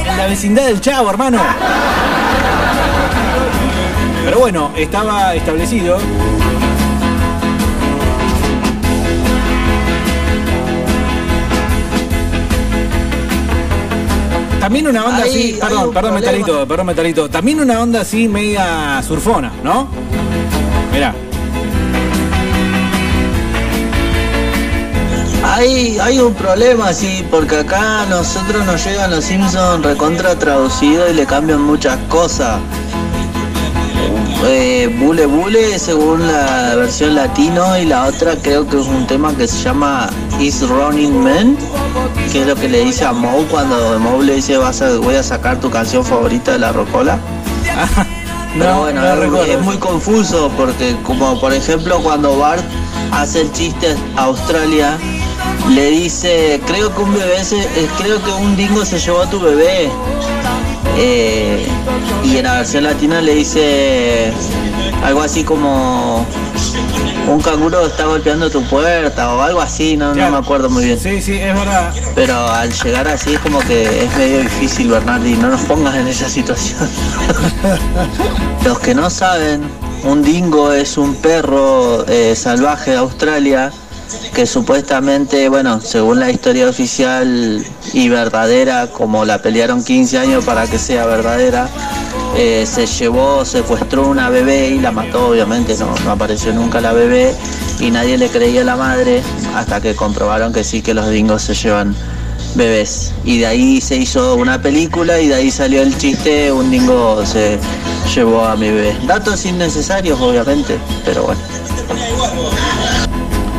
en la vecindad del Chavo, hermano. Pero bueno, estaba establecido. También una onda Ahí así, perdón, un perdón problema. metalito, perdón metalito. También una onda así media surfona, ¿no? Mirá. Hay, hay un problema, sí, porque acá a nosotros nos llegan los Simpsons recontra traducido y le cambian muchas cosas. Eh, Bule Bule según la versión latino y la otra creo que es un tema que se llama Is Running Man, que es lo que le dice a Moe cuando Moe le dice Vas a, voy a sacar tu canción favorita de la Rocola. *laughs* Pero No, bueno, no es, recuerdo. es muy confuso porque como por ejemplo cuando Bart hace el chiste a Australia, le dice, creo que un bebé se, eh, creo que un dingo se llevó a tu bebé. Eh, y en la versión latina le dice algo así como un canguro está golpeando tu puerta o algo así, no, no me acuerdo muy bien. Sí, sí, es verdad. Pero al llegar así es como que es medio difícil, Bernardi, no nos pongas en esa situación. *laughs* Los que no saben, un dingo es un perro eh, salvaje de Australia que supuestamente, bueno, según la historia oficial y verdadera, como la pelearon 15 años para que sea verdadera, eh, se llevó, secuestró una bebé y la mató, obviamente, no, no apareció nunca la bebé y nadie le creía a la madre hasta que comprobaron que sí que los dingos se llevan bebés. Y de ahí se hizo una película y de ahí salió el chiste, un dingo se llevó a mi bebé. Datos innecesarios, obviamente, pero bueno.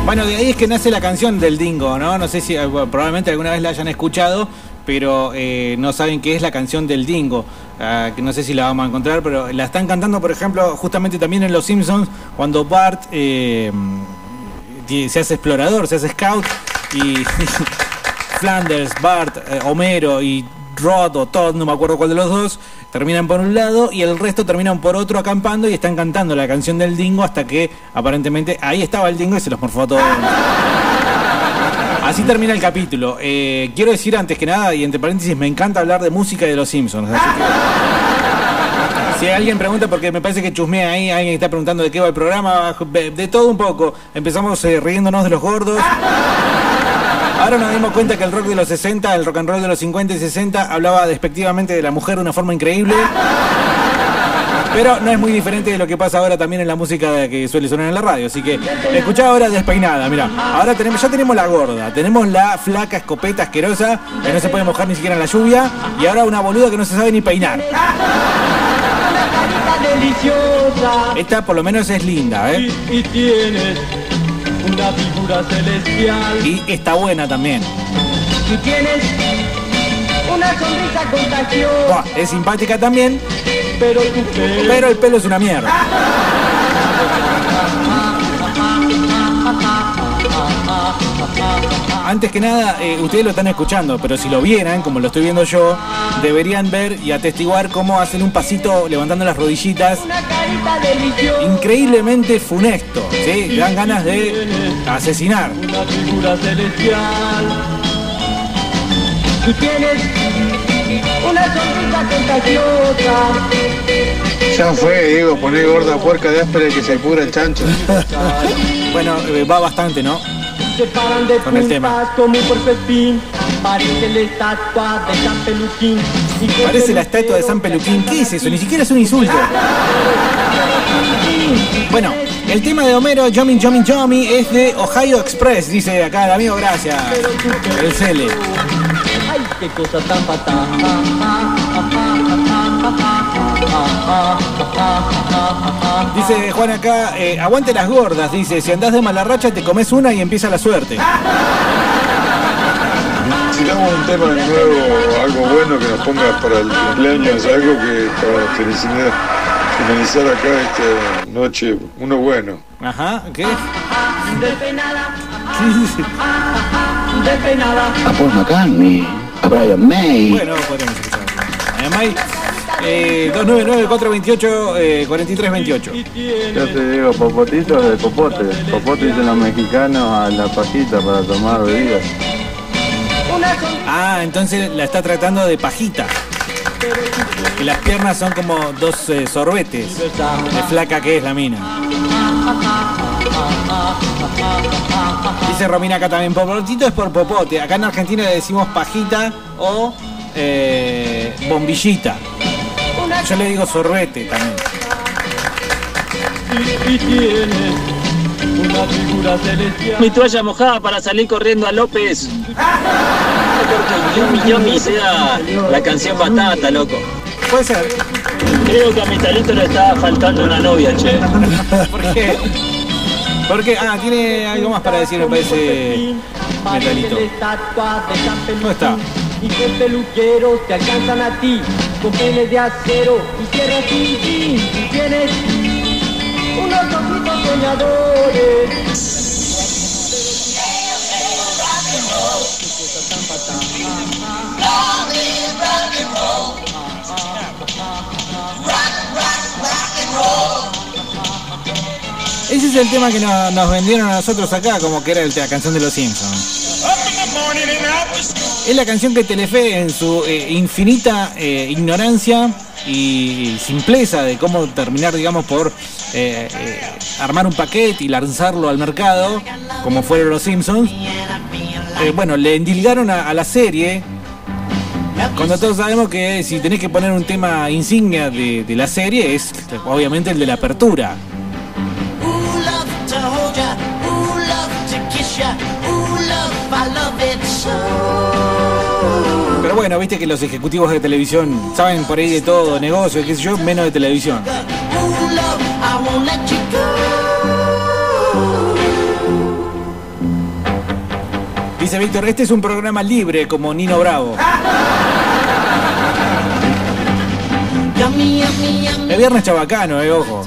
Bueno, de ahí es que nace la canción del Dingo, ¿no? No sé si bueno, probablemente alguna vez la hayan escuchado, pero eh, no saben qué es la canción del Dingo. Ah, que no sé si la vamos a encontrar, pero la están cantando, por ejemplo, justamente también en Los Simpsons, cuando Bart eh, se hace explorador, se hace scout y *laughs* Flanders, Bart, eh, Homero y Rod o Todd, no me acuerdo cuál de los dos, terminan por un lado y el resto terminan por otro acampando y están cantando la canción del dingo hasta que aparentemente ahí estaba el dingo y se los morfó a todos. Así termina el capítulo. Eh, quiero decir antes que nada, y entre paréntesis, me encanta hablar de música y de los Simpsons. Así que, *laughs* si alguien pregunta, porque me parece que chusmea ahí, alguien está preguntando de qué va el programa, de, de todo un poco. Empezamos eh, riéndonos de los gordos. Ahora nos dimos cuenta que el rock de los 60, el rock and roll de los 50 y 60 hablaba despectivamente de la mujer de una forma increíble. Pero no es muy diferente de lo que pasa ahora también en la música que suele sonar en la radio. Así que escuchá ahora despeinada, mira. Ahora tenemos, ya tenemos la gorda, tenemos la flaca escopeta asquerosa, que no se puede mojar ni siquiera en la lluvia, y ahora una boluda que no se sabe ni peinar. Esta por lo menos es linda, ¿eh? Y tienes una figura celestial. Y está buena también. Y tienes una sonrisa contagiosa. Buah, es simpática también, Pero tu pelo. pero el pelo es una mierda. Antes que nada, eh, ustedes lo están escuchando, pero si lo vieran, como lo estoy viendo yo, deberían ver y atestiguar cómo hacen un pasito levantando las rodillitas. Increíblemente funesto, ¿sí? Dan ganas de asesinar. Una figura celestial. Y tienes una sonrisa contagiosa. Ya fue, Diego, poné gorda puerca de áspera y que se pura el chancho. Bueno, eh, va bastante, ¿no? Se paran de Con el tema. como. Parece la estatua de San Peluquín. Parece la estatua de San Peluquín. ¿Qué es eso? Ni siquiera es un insulto. Bueno, el tema de Homero, Yomi Yomi Yomi, es de Ohio Express, dice acá el amigo, gracias. El Cele. Qué cosa tan fatal. Dice Juan acá, eh, aguante las gordas, dice, si andás de mala racha te comes una y empieza la suerte. Si damos un tema nuevo, algo bueno que nos pongas para el cumpleaños, algo que para finalizar, finalizar acá esta noche, uno bueno. Ajá, ¿qué? Despeinada, ¿Qué dice? despeinada. Ah, A Paul McCartney, Brian May. Bueno, podríamos escuchar. Además, eh, 299-428, eh, 4328. Yo te digo popotito de popote. Popote dicen los mexicanos a la pajita para tomar bebidas. Ah, entonces la está tratando de pajita. Que las piernas son como dos eh, sorbetes. De flaca que es la mina. Dice Romina acá también, popotito es por popote. Acá en Argentina le decimos pajita o eh, bombillita. Yo le digo sorbete también. y tienes una figura celestial. Mi toalla mojada para salir corriendo a López. Porque Yomi Yomi sea la canción batata, loco. Puede ser. Creo que a mi talento le estaba faltando una novia, che. *laughs* ¿Por qué? Porque, ah, tiene algo más para decir, me parece Metalito. ¿Dónde está? Y que peluqueros te alcanzan a ti con penes de acero y cierras y tienes unos ojitos soñadores. Ese es el tema que no- nos vendieron a nosotros acá, como que era la canción de los Simpsons. Es la canción que Telefe, en su eh, infinita eh, ignorancia y simpleza de cómo terminar, digamos, por eh, armar un paquete y lanzarlo al mercado, como fueron los Simpsons, bueno, le endilgaron a, la serie. Cuando todos sabemos que si tenés que poner un tema insignia de la serie es obviamente el de la apertura. Ooh, love to hold ya. Ooh, love to kiss ya. Ooh, love, I love it so. Pero bueno, viste que los ejecutivos de televisión saben por ahí de todo, negocio, qué sé yo, menos de televisión. Dice Víctor, este es un programa libre como Nino Bravo. El viernes chabacano, eh, ojo.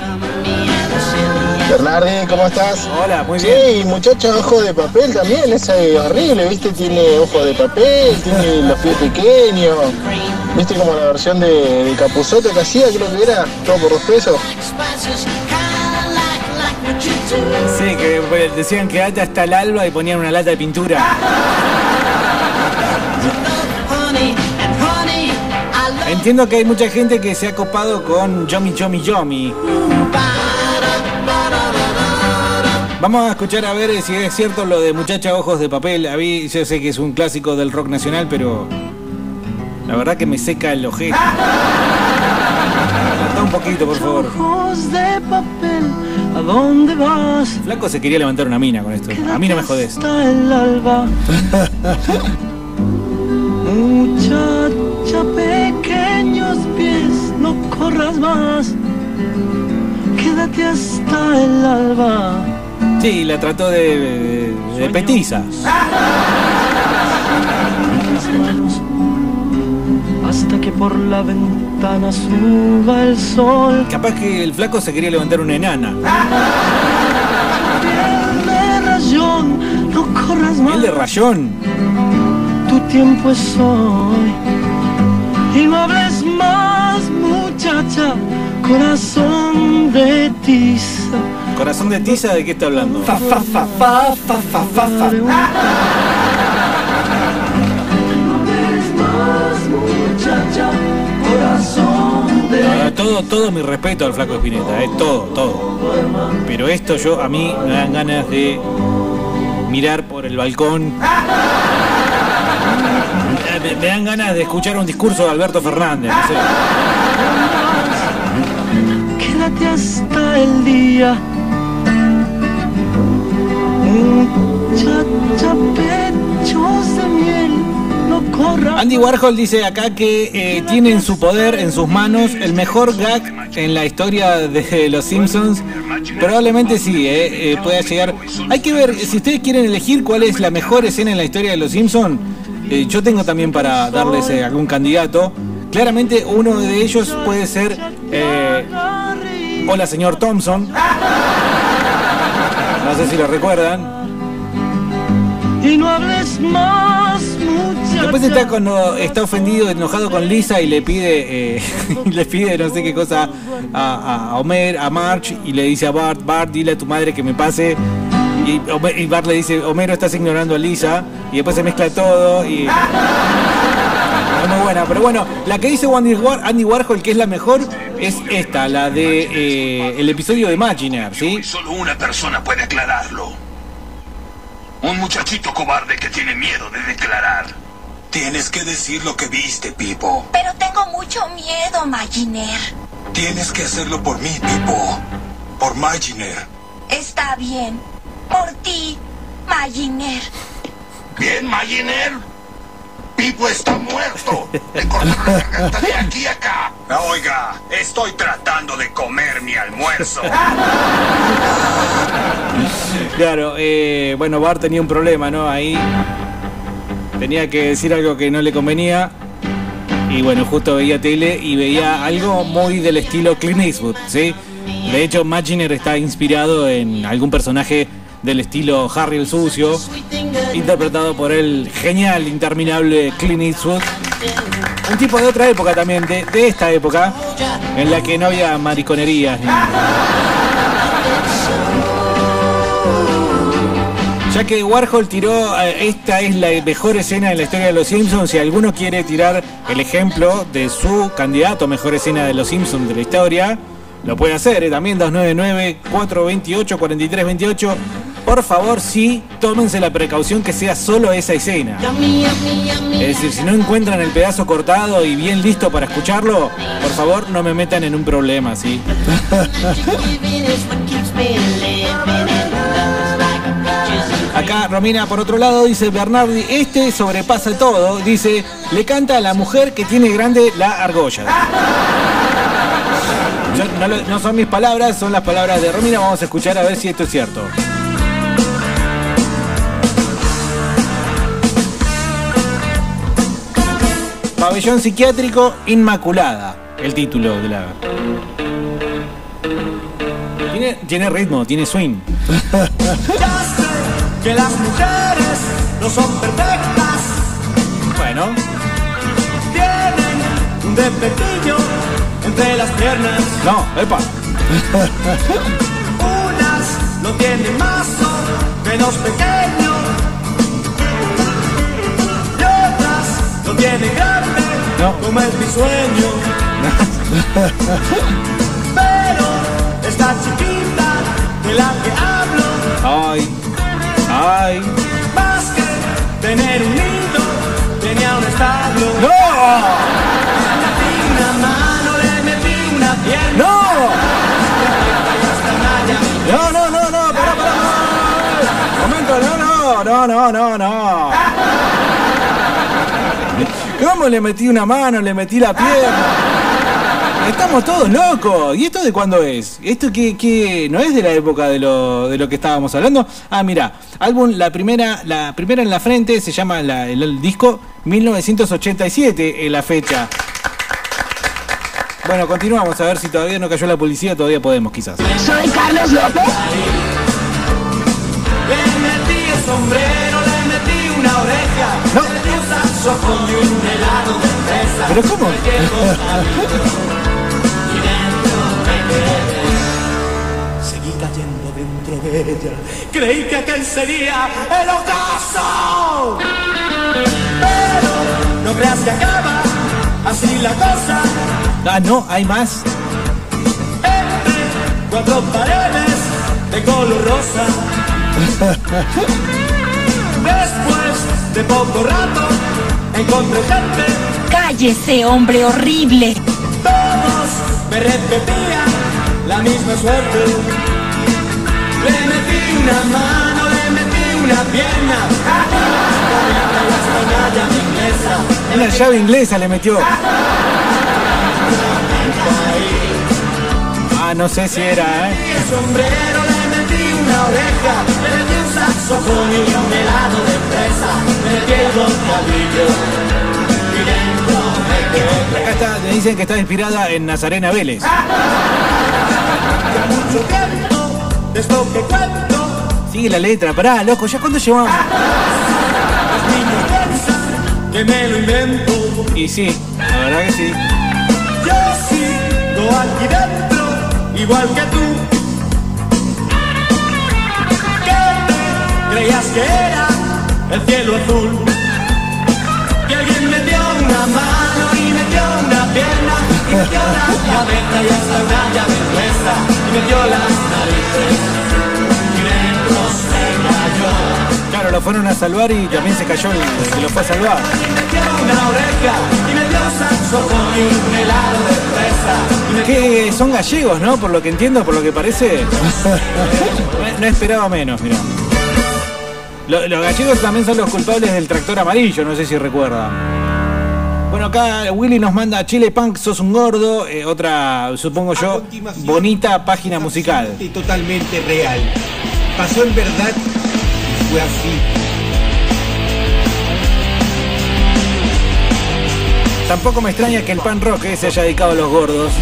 Bernardi, ¿cómo estás? Hola, muy bien. Sí, muchacha, ojo de papel también, es horrible, ¿viste? Tiene ojo de papel, tiene los pies pequeños. ¿Viste como la versión de, de Capuzoto que hacía, creo que era? Todo por dos pesos. Sí, que eh, decían que alta hasta el alba y ponían una lata de pintura. Entiendo que hay mucha gente que se ha copado con Yomi Yomi Yomi. Vamos a escuchar a ver si es cierto lo de Muchacha Ojos de Papel. A mí yo sé que es un clásico del rock nacional, pero la verdad que me seca el ojete. Cantá un poquito, por favor. ojos de papel. ¿A dónde vas? Flaco se quería levantar una mina con esto. A mí no me jodés. Hasta el alba. *laughs* Muchacha, pequeños pies, no corras más. Quédate hasta el alba. Sí, la trató de, de, de petiza. Hasta que por la ventana suba el sol. Capaz que el flaco se quería levantar una enana. No corras más. El de rayón. Tu tiempo es hoy. Y no hables más, muchacha, corazón de tiza. Corazón de tiza, ¿de qué está hablando? Fa, fa, fa, fa, fa, fa, fa, fa. muchacha, corazón de Todo, todo mi respeto al flaco Espineta, eh, todo, todo. Pero esto yo a mí me dan ganas de mirar por el balcón. Me, me dan ganas de escuchar un discurso de Alberto Fernández. no sé. Quédate hasta el día. Andy Warhol dice acá que eh, tiene en su poder, en sus manos, el mejor gag en la historia de Los Simpsons. Probablemente sí, eh, eh, pueda llegar. Hay que ver, si ustedes quieren elegir cuál es la mejor escena en la historia de Los Simpsons, eh, yo tengo también para darles algún candidato. Claramente uno de ellos puede ser eh, Hola señor Thompson. No sé si lo recuerdan. Y no hables más, muchacha. Después está cuando está ofendido, enojado con Lisa y le pide, eh, *laughs* le pide no sé qué cosa a, a Homer, a March y le dice a Bart, Bart, dile a tu madre que me pase. Y, Homer- y Bart le dice, Homero estás ignorando a Lisa y después se mezcla todo y es muy buena. Pero bueno, la que dice Andy, War- Andy Warhol que es la mejor es esta, la de eh, el episodio de Imaginer, ¿sí? Solo una persona puede aclararlo. Un muchachito cobarde que tiene miedo de declarar. Tienes que decir lo que viste, Pipo. Pero tengo mucho miedo, Maginer. Tienes que hacerlo por mí, Pipo. por Maginer. Está bien. Por ti, Maginer. Bien, Maginer. Pipo está muerto. Le cortaron la garganta de aquí a acá. Oiga, estoy tratando de comer mi almuerzo. Claro, eh, bueno, Bart tenía un problema, ¿no? Ahí tenía que decir algo que no le convenía. Y bueno, justo veía tele y veía algo muy del estilo Clint Eastwood, ¿sí? De hecho, Maginer está inspirado en algún personaje del estilo Harry el Sucio, interpretado por el genial, interminable Clint Eastwood. Un tipo de otra época también, de, de esta época, en la que no había mariconerías Ya que Warhol tiró, eh, esta es la mejor escena en la historia de Los Simpsons, si alguno quiere tirar el ejemplo de su candidato a mejor escena de Los Simpsons de la historia, lo puede hacer, eh, también 299-428-4328. Por favor, sí, tómense la precaución que sea solo esa escena. Es decir, si no encuentran el pedazo cortado y bien listo para escucharlo, por favor no me metan en un problema, ¿sí? *laughs* Acá Romina, por otro lado, dice Bernardi, este sobrepasa todo. Dice, le canta a la mujer que tiene grande la argolla. *laughs* Yo- no, no son mis palabras, son las palabras de Romina. Vamos a escuchar a ver si esto es cierto. Pabellón psiquiátrico Inmaculada. El título de la. Tiene, tiene ritmo, tiene swing. *laughs* Que las mujeres no son perfectas, Bueno, tienen un defectillo entre las piernas. no, epa. *laughs* Unas no tienen mazo, menos pequeño. No tienen grande, como es mi sueño. *laughs* Pero esta chiquita de la que hablo, Ay, ay. más que tener un nido, tenía un establo. ¡No! Metí una mano, le metí una pierna. ¡No! *laughs* No, no, no, no, pará, pará. Momento, no, no, no, no, no, no. ¿Cómo le metí una mano, le metí la pierna? Estamos todos locos. ¿Y esto de cuándo es? ¿Esto que, que no es de la época de lo, de lo que estábamos hablando? Ah, mira, álbum, la primera, la primera en la frente se llama la- el, el disco 1987 en la fecha. Bueno, continuamos a ver si todavía no cayó la policía, todavía podemos quizás. Soy Carlos López. Le metí el sombrero, le metí una oreja, le ¿Pero cómo? *laughs* Seguí cayendo dentro de ella. Creí que aquel sería el ocaso. Pero no creas que acaba así la cosa. Ah, no, hay más. Cuatro paredes de color rosa. *laughs* Después de poco rato encontré gente, Cállese, hombre horrible. todos me repetían la misma suerte. Le metí una mano, le metí una pierna. Inglesa. Una llave inglesa le metió. Ah, no sé si era, ¿eh? Metí una oreja, le metí un saxofón y un helado de fresa, dentro me quedé. Acá está, me dicen que está inspirada en Nazarena Vélez. mucho tiempo de esto que cuento, Sigue la letra, pará, loco, ¿ya cuánto llevamos? piensan que me lo invento. Y sí, la verdad que sí. Yo sigo aquí dentro, igual que tú. Creías que era el cielo azul. Que alguien me dio una mano y me dio una pierna, y me dio la cabeza y hasta una llave puesta, y me dio las narices. Y dentro se cayó. Claro, lo fueron a salvar y también se cayó el que lo fue a salvar. Y me dio una oreja, y me dio saxofón y un helado de fresa. ¿Qué son gallegos, ¿no? Por lo que entiendo, por lo que parece. *laughs* No, no esperaba menos, mira. Lo- los gallegos también son los culpables del tractor amarillo, no sé si recuerdan. Bueno, acá Willy nos manda Chile Punk, sos un gordo. eh, otra, supongo yo, bonita página musical. y totalmente real. Pasó en verdad y fue así. Tampoco me extraña que el pan rock eh, se haya dedicado a los gordos. *laughs*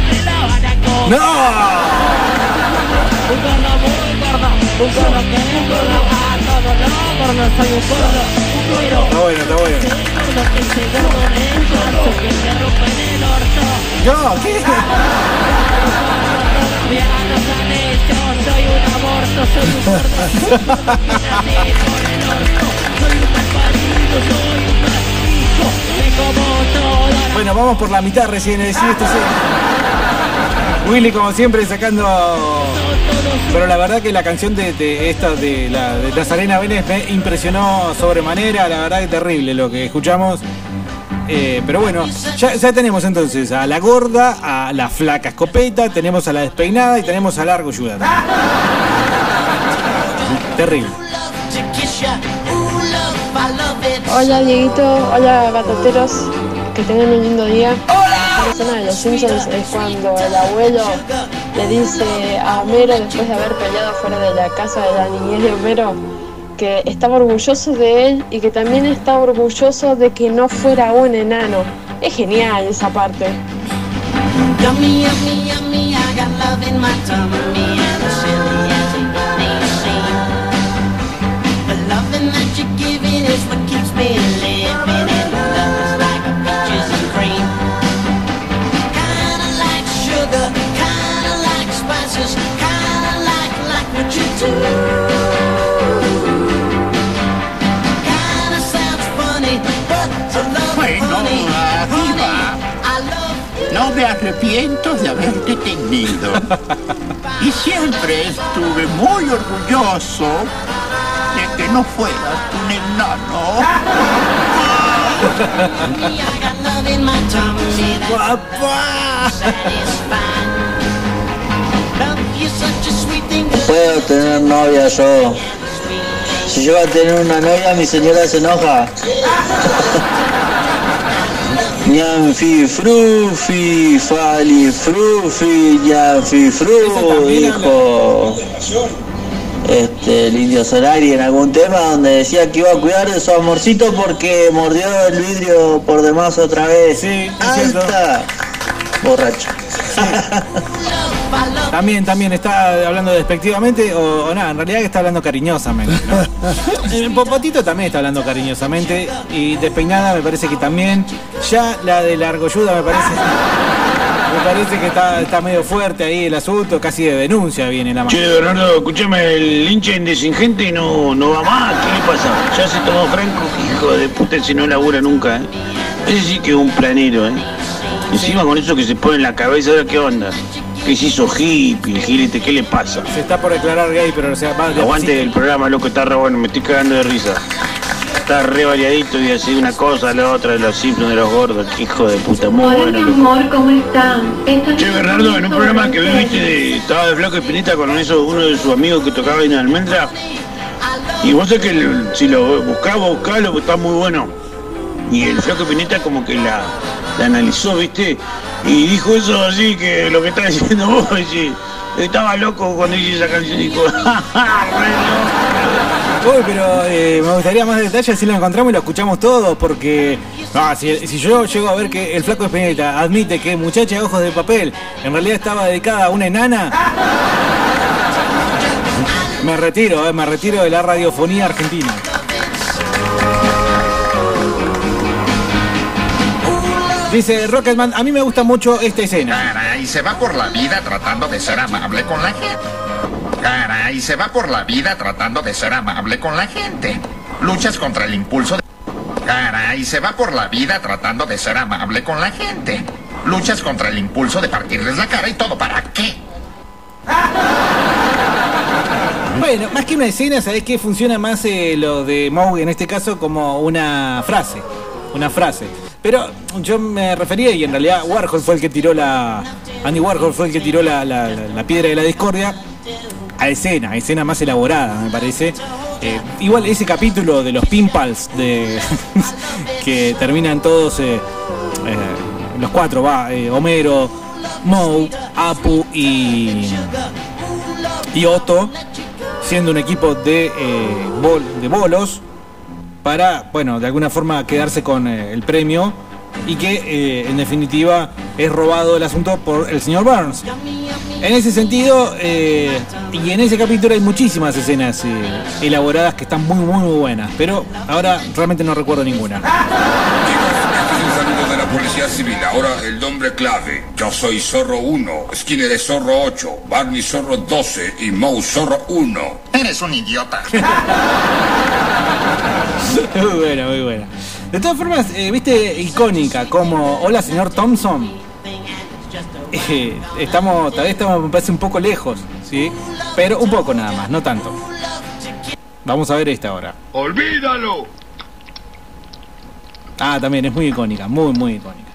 ¡No! No, *laughs* Bueno, vamos por la mitad recién, decir esto sí. Willy, como siempre, sacando. Pero la verdad que la canción de, de esta de la de Nazarena Vélez me impresionó sobremanera, la verdad que terrible lo que escuchamos. Eh, pero bueno, ya, tenemos entonces a la gorda, a la flaca escopeta, tenemos a la despeinada y tenemos a largo Yuda. Terrible. Hola Dieguito, hola batateros, que tengan un lindo día. La escena de los Simpsons es cuando el abuelo le dice a Homero después de haber peleado fuera de la casa de la niñez de Homero que estaba orgulloso de él y que también estaba orgulloso de que no fuera un enano. Es genial esa parte. Like spices, kinda like, like what you do. Kinda sounds funny, but I love Bueno, arriba. I love No me arrepiento de haberte tenido. Y siempre estuve muy orgulloso de que no fueras un enano. No puedo tener novia yo. Si yo voy a tener una novia, mi señora se enoja. Ñanfi frufi, fali frufi, ñanfi fru, dijo este, el indio Solari en algún tema donde decía que iba a cuidar de su amorcito porque mordió el vidrio por demás otra vez. Sí, Alta. Borracho. *laughs* También, también está hablando despectivamente o, o nada, en realidad está hablando cariñosamente. ¿no? *laughs* El Popotito también está hablando cariñosamente y despeinada me parece que también. Ya la de Largoyuda me parece. Me parece que está, está medio fuerte ahí el asunto, casi de denuncia viene la mano. Che, Bernardo, escúchame, el hincha indecingente no, no va más. ¿Qué le pasa? Ya se tomó Franco, hijo de puta, si no labura nunca, ¿eh? Ese sí que es un planero, ¿eh? Encima con eso que se pone en la cabeza, ¿ahora qué onda? ¿Qué se hizo hippie, gilete? ¿Qué le pasa? Se está por declarar gay, pero o sea, de Aguante el programa, loco, está re bueno, me estoy cagando de risa. Está re variadito y así una cosa, la otra, de los Simpsons, de los gordos, qué hijo de puta, muy Hola bueno, mi amor, ¿cómo están? Che, Bernardo, en un programa que vi, viste, de- estaba de Flaco Espineta con eso, uno de sus amigos que tocaba en Almendra. Y vos sabés que el- si lo buscás, buscalo, está muy bueno. Y el Flaco Espineta como que la, la analizó, viste, y dijo eso así, que lo que estás diciendo *laughs* vos, dice, estaba loco cuando hice esa canción, dijo, *laughs* Uy, pero eh, me gustaría más detalles si lo encontramos y lo escuchamos todo, porque ah, si, si yo llego a ver que el flaco Espineta admite que muchacha de ojos de papel en realidad estaba dedicada a una enana, me retiro, eh, me retiro de la radiofonía argentina. Dice Rocketman, a mí me gusta mucho esta escena. Caray, se va por la vida tratando de ser amable con la gente. Caray, se va por la vida tratando de ser amable con la gente. Luchas contra el impulso de... Caray, se va por la vida tratando de ser amable con la gente. Luchas contra el impulso de partirles la cara y todo. ¿Para qué? Bueno, más que una escena, ¿sabés qué? Funciona más eh, lo de Moe en este caso como una frase. Una frase. Pero yo me refería, y en realidad Warhol fue el que tiró la. Andy Warhol fue el que tiró la, la- piedra de la discordia a escena, escena más elaborada, me parece. Eh, igual ese capítulo de los pinpals de *laughs* que terminan todos eh, eh, los cuatro, va, eh, Homero, Moe, Apu y, y Otto, siendo un equipo de, bol- de bolos para, bueno, de alguna forma quedarse con eh, el premio y que eh, en definitiva es robado el asunto por el señor Burns. En ese sentido, eh, y en ese capítulo hay muchísimas escenas eh, elaboradas que están muy, muy, muy buenas, pero ahora realmente no recuerdo ninguna. Un saludo de la Policía Civil. Ahora el nombre clave. Yo soy Zorro 1, Skinner es Zorro 8, Barney Zorro 12 y Moe Zorro 1. Eres un idiota. *laughs* *laughs* Muy buena, muy buena. De todas formas, eh, viste, icónica, como Hola señor Thompson. Eh, estamos, tal vez estamos, me parece un poco lejos, ¿sí? Pero un poco nada más, no tanto. Vamos a ver esta ahora. ¡Olvídalo! Ah, también es muy icónica, muy, muy icónica.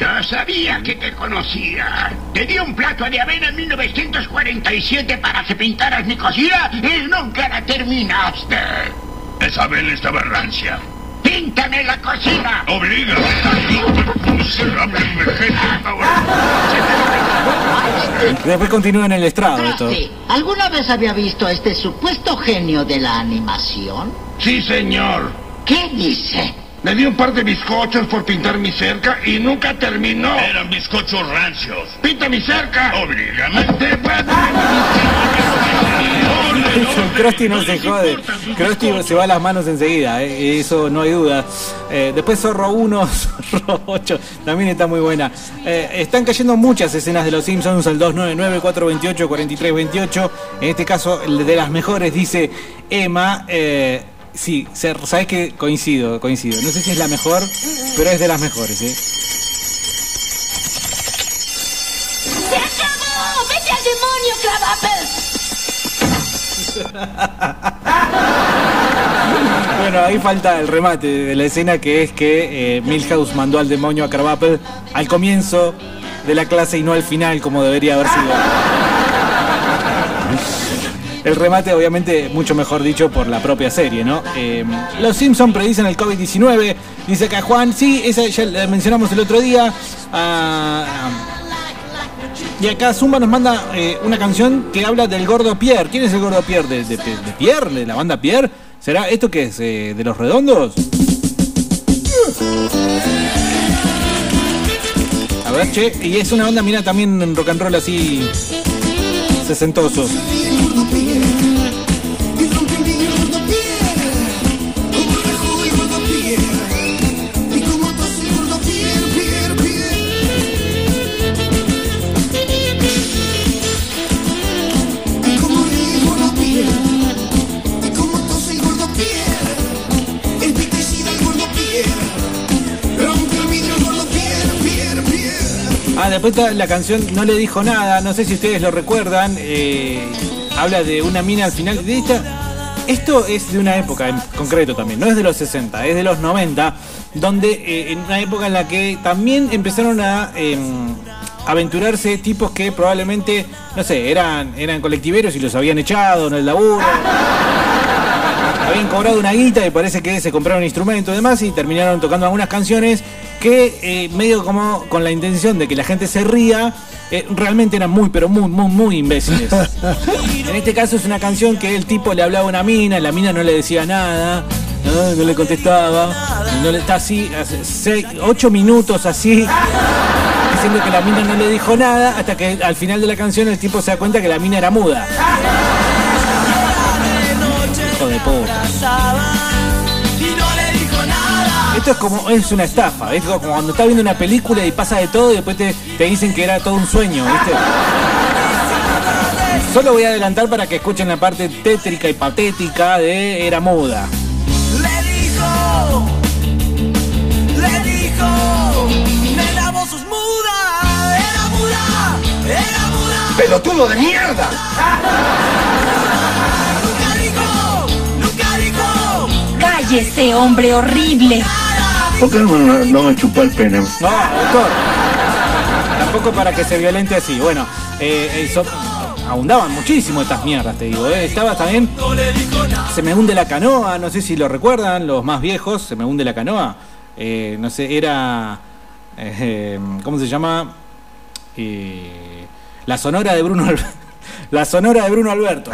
Yo sabía que te conocía. Te di un plato de avena en 1947 para que pintaras mi cocina y nunca la terminaste. Esa avena estaba rancia. ¡Píntame la cocina! Oblígame. Después continúa en el estrado esto. ¿Alguna vez había visto a este supuesto genio de la animación? Sí, señor. ¿Qué dice? Me dio un par de bizcochos por pintar mi cerca y nunca terminó. Eran bizcochos rancios. ¡Pinta mi cerca! Oblígame. Krusty no se jode. Krusty se va a las manos enseguida, eh, eso no hay duda. Eh, después Zorro 1, *laughs* Zorro 8, también está muy buena. Eh, están cayendo muchas escenas de los Simpsons al 299-428-4328. En este caso, el de las mejores, dice Emma. Sí, sabes que coincido, coincido. No sé si es la mejor, pero es de las mejores. ¿eh? ¡Se acabó! ¡Vete al demonio, Clavapel! *laughs* Bueno, ahí falta el remate de la escena que es que eh, Milhouse mandó al demonio a Carvapel al comienzo de la clase y no al final como debería haber sido. El remate obviamente mucho mejor dicho por la propia serie, ¿no? Eh, los Simpson predicen el COVID-19, dice acá Juan, sí, esa ya la mencionamos el otro día. Ah, y acá Zumba nos manda eh, una canción que habla del gordo Pierre. ¿Quién es el gordo Pierre? ¿De, Pierre? ¿De la banda Pierre? ¿Será esto que es? eh, ¿De los redondos? A ver, che. Y es una banda, mira, también rock and roll así. Sesentoso. La canción No le dijo nada, no sé si ustedes lo recuerdan. eh, habla de una mina al final. De esta, esto es de una época en concreto también, no es de los 60, es de los 90, donde eh, en una época en la que también empezaron a em, aventurarse tipos que probablemente, no sé, eran, eran colectiveros y los habían echado en el laburo. *laughs* Habían cobrado una guita y parece que se compraron instrumentos y demás y terminaron tocando algunas canciones que eh, medio como con la intención de que la gente se ría, eh, realmente eran muy, pero muy, muy, muy imbéciles. *laughs* en este caso es una canción que el tipo le hablaba a una mina, la mina no le decía nada, no, no le contestaba, no le está así, hace seis, ocho minutos así, diciendo que la mina no le dijo nada, hasta que al final de la canción el tipo se da cuenta que la mina era muda. Esto es como es una estafa, es como cuando estás viendo una película y pasa de todo y después te, te dicen que era todo un sueño, ¿viste? Solo voy a adelantar para que escuchen la parte tétrica y patética de Era Muda. Le dijo, le dijo, me voz es muda, era muda, era muda. ¡Pelotudo de mierda! Nunca dijo, nunca dijo. Cállese, hombre horrible. ¿Por qué no, me- chupó el pene? No, doctor. Tampoco para que se violente así. Bueno, eh, eso- abundaban muchísimo estas mierdas, te digo. eh. Estaba también. Se me hunde la canoa, no sé si lo recuerdan, los más viejos. Se me hunde la canoa. Eh, no sé, era. eh, ¿Cómo se llama? Eh, la sonora de Bruno Al- *laughs* La sonora de Bruno Alberto.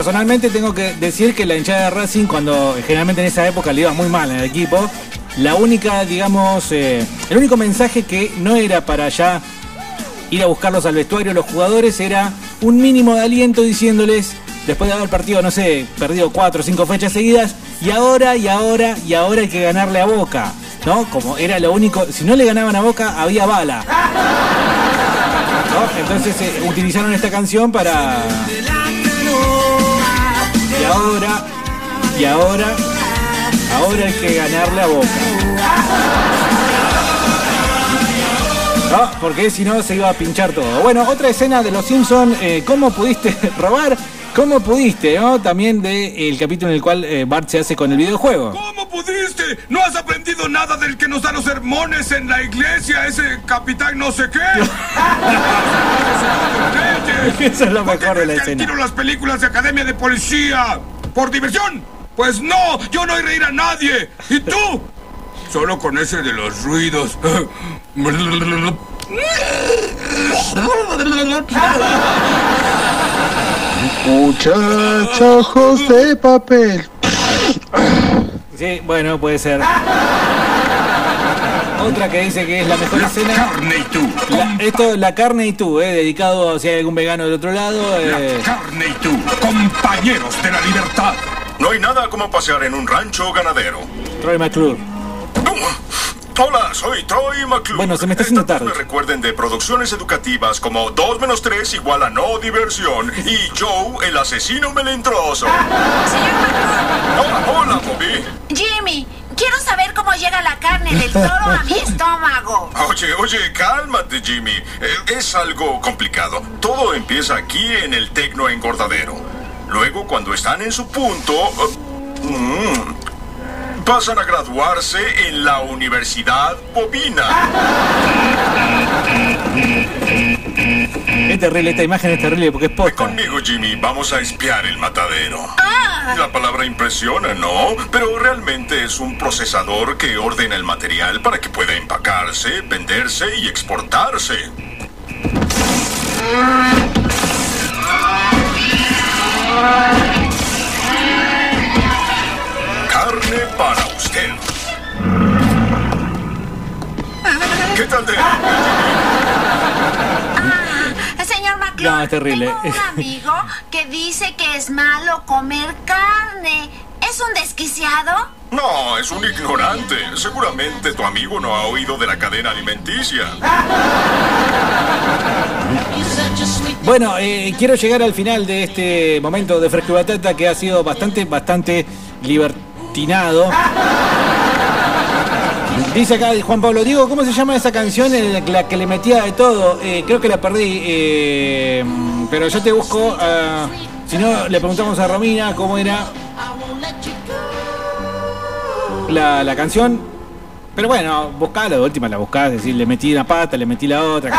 Personalmente tengo que decir que la hinchada de Racing, cuando generalmente en esa época le iba muy mal en el equipo, la única, digamos, eh, el único mensaje que no era para ya ir a buscarlos al vestuario los jugadores era un mínimo de aliento diciéndoles, después de haber partido, no sé, perdido cuatro o cinco fechas seguidas, y ahora, y ahora, y ahora hay que ganarle a Boca. ¿No? Como era lo único, si no le ganaban a Boca, había bala. *laughs* Entonces eh, utilizaron esta canción para. Y ahora, y ahora, ahora hay que ganarle a Boca. No, porque si no se iba a pinchar todo. Bueno, otra escena de Los Simpson, eh, ¿cómo pudiste *laughs* robar? ¿Cómo pudiste? ¿no? También del capítulo en el cual eh, Bart se hace con el videojuego. ¿Cómo pudiste? ¿No has aprendido nada del que nos da los sermones en la iglesia, ese capitán no sé qué? *laughs* Eso es lo mejor de la escena. Tiro las películas de Academia de Policía. ¿Por diversión? Pues no, yo no iré a ir a nadie. ¿Y tú? Solo con ese de los ruidos. Muchachos de papel. Sí, bueno, puede ser. Otra que dice que es la mejor escena. Carne y tú. La- esto, la carne y tú, eh, dedicado si hay algún vegano del otro lado. eh, Carne y tú, compañeros de la libertad. No hay nada como pasear en un rancho ganadero. Troy McClure. Hola, soy Troy McClure. Bueno, se me está haciendo tarde. Me recuerden de producciones educativas como 2 menos 3 igual a no diversión y Joe, el asesino melindroso. *laughs* Hola, hola, Bobby. Jimmy, quiero saber cómo llega la carne del toro a mi estómago. *laughs* Oye, oye, cálmate, Jimmy. Eh, es algo complicado. Todo empieza aquí en el tecno engordadero. Luego, cuando están en su punto, eh, mm, pasan a graduarse en la Universidad Bobina. Es terrible, esta imagen es terrible porque es posta. Conmigo, Jimmy, vamos a espiar el matadero. La palabra impresiona, ¿no? Pero realmente es un procesador que ordena el material para que pueda empacarse, venderse y exportarse. Carne para usted. ¿Qué tal de... Señor McClure, No, es terrible. tengo un amigo que dice que es malo comer carne. ¿Es un desquiciado? No, es un ignorante. Seguramente tu amigo no ha oído de la cadena alimenticia. Bueno, eh, quiero llegar al final de este momento de Fresco y Batata que ha sido bastante, bastante Dice acá Juan Pablo, Diego, ¿cómo se llama esa canción en la, la que le metía de todo? Eh, creo que la perdí, eh, pero yo te busco. ah, si no, le preguntamos a Romina cómo era la, la canción. Pero bueno, buscala, de última la buscás, es decir, le metí una pata, le metí la otra.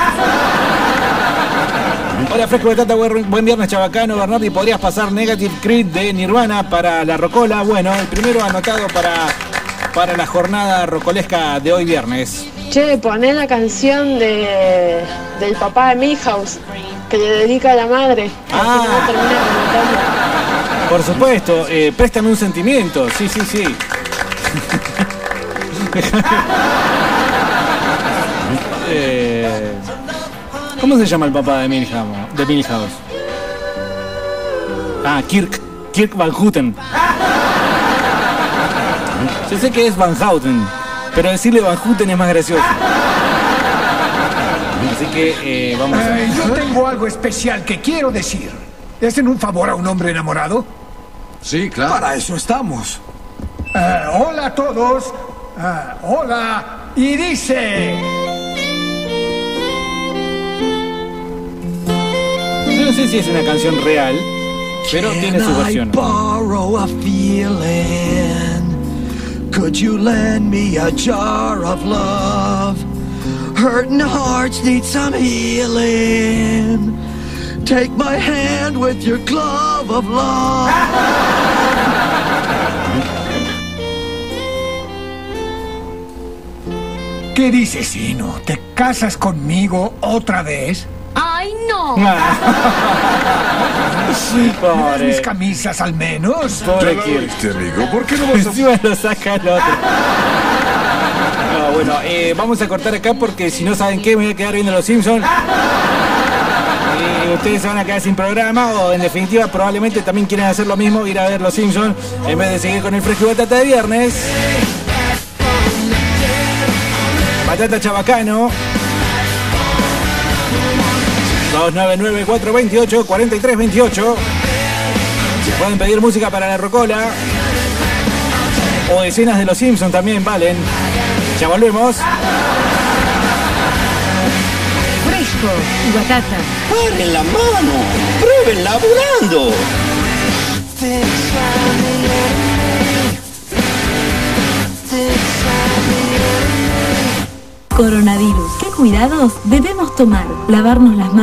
Hola Fresco Batata, buen buen viernes chabacano, Bernardi, ¿podrías pasar Negative Creed de Nirvana para la Rocola? Bueno, el primero anotado para, para la jornada rocolesca de hoy viernes. Che, poné la canción de, del papá de Milhouse que le dedica a la madre. Ah. Por supuesto, eh, préstame un sentimiento, sí, sí, sí. *laughs* ¿Cómo se llama el papá de Milhouse? De Milhouse? Ah, Kirk. Kirk Van Houten. Yo sé que es Van Houten, pero decirle Van Houten es más gracioso. Así que eh, vamos a Eh, yo tengo algo especial que quiero decir. ¿Le hacen un favor a un hombre enamorado? Sí, claro. Para eso estamos. Eh, hola a todos. Eh, hola. Y dice... Yo no sé si es una canción real, pero tiene su versión. borrow a feeling? Could you lend me a jar of love? Hurting hearts need some healing. Take my hand with your glove of love. ¿Qué dices, Sino? ¿Te casas conmigo otra vez? ¡Ay, no! *laughs* Pobre. Mis camisas al menos. Pobre Kirk. amigo. ¿Por qué no vas a Encima lo saca el otro. No, bueno, eh, vamos a cortar acá porque si no saben qué, me voy a quedar viendo Los Simpsons. Y ustedes se van a quedar sin programa o en definitiva probablemente también quieren hacer lo mismo, ir a ver Los Simpsons en vez de seguir con el fresco y batata de viernes. Batata Chabacano. 299-428-4328. Pueden pedir música para la Rocola. O escenas de los Simpsons también valen. Ya volvemos. Fresco y batata. ¡Paren la mano! ¡Prueben laburando! Coronavirus. ¿Qué cuidados debemos tomar? Lavarnos las manos.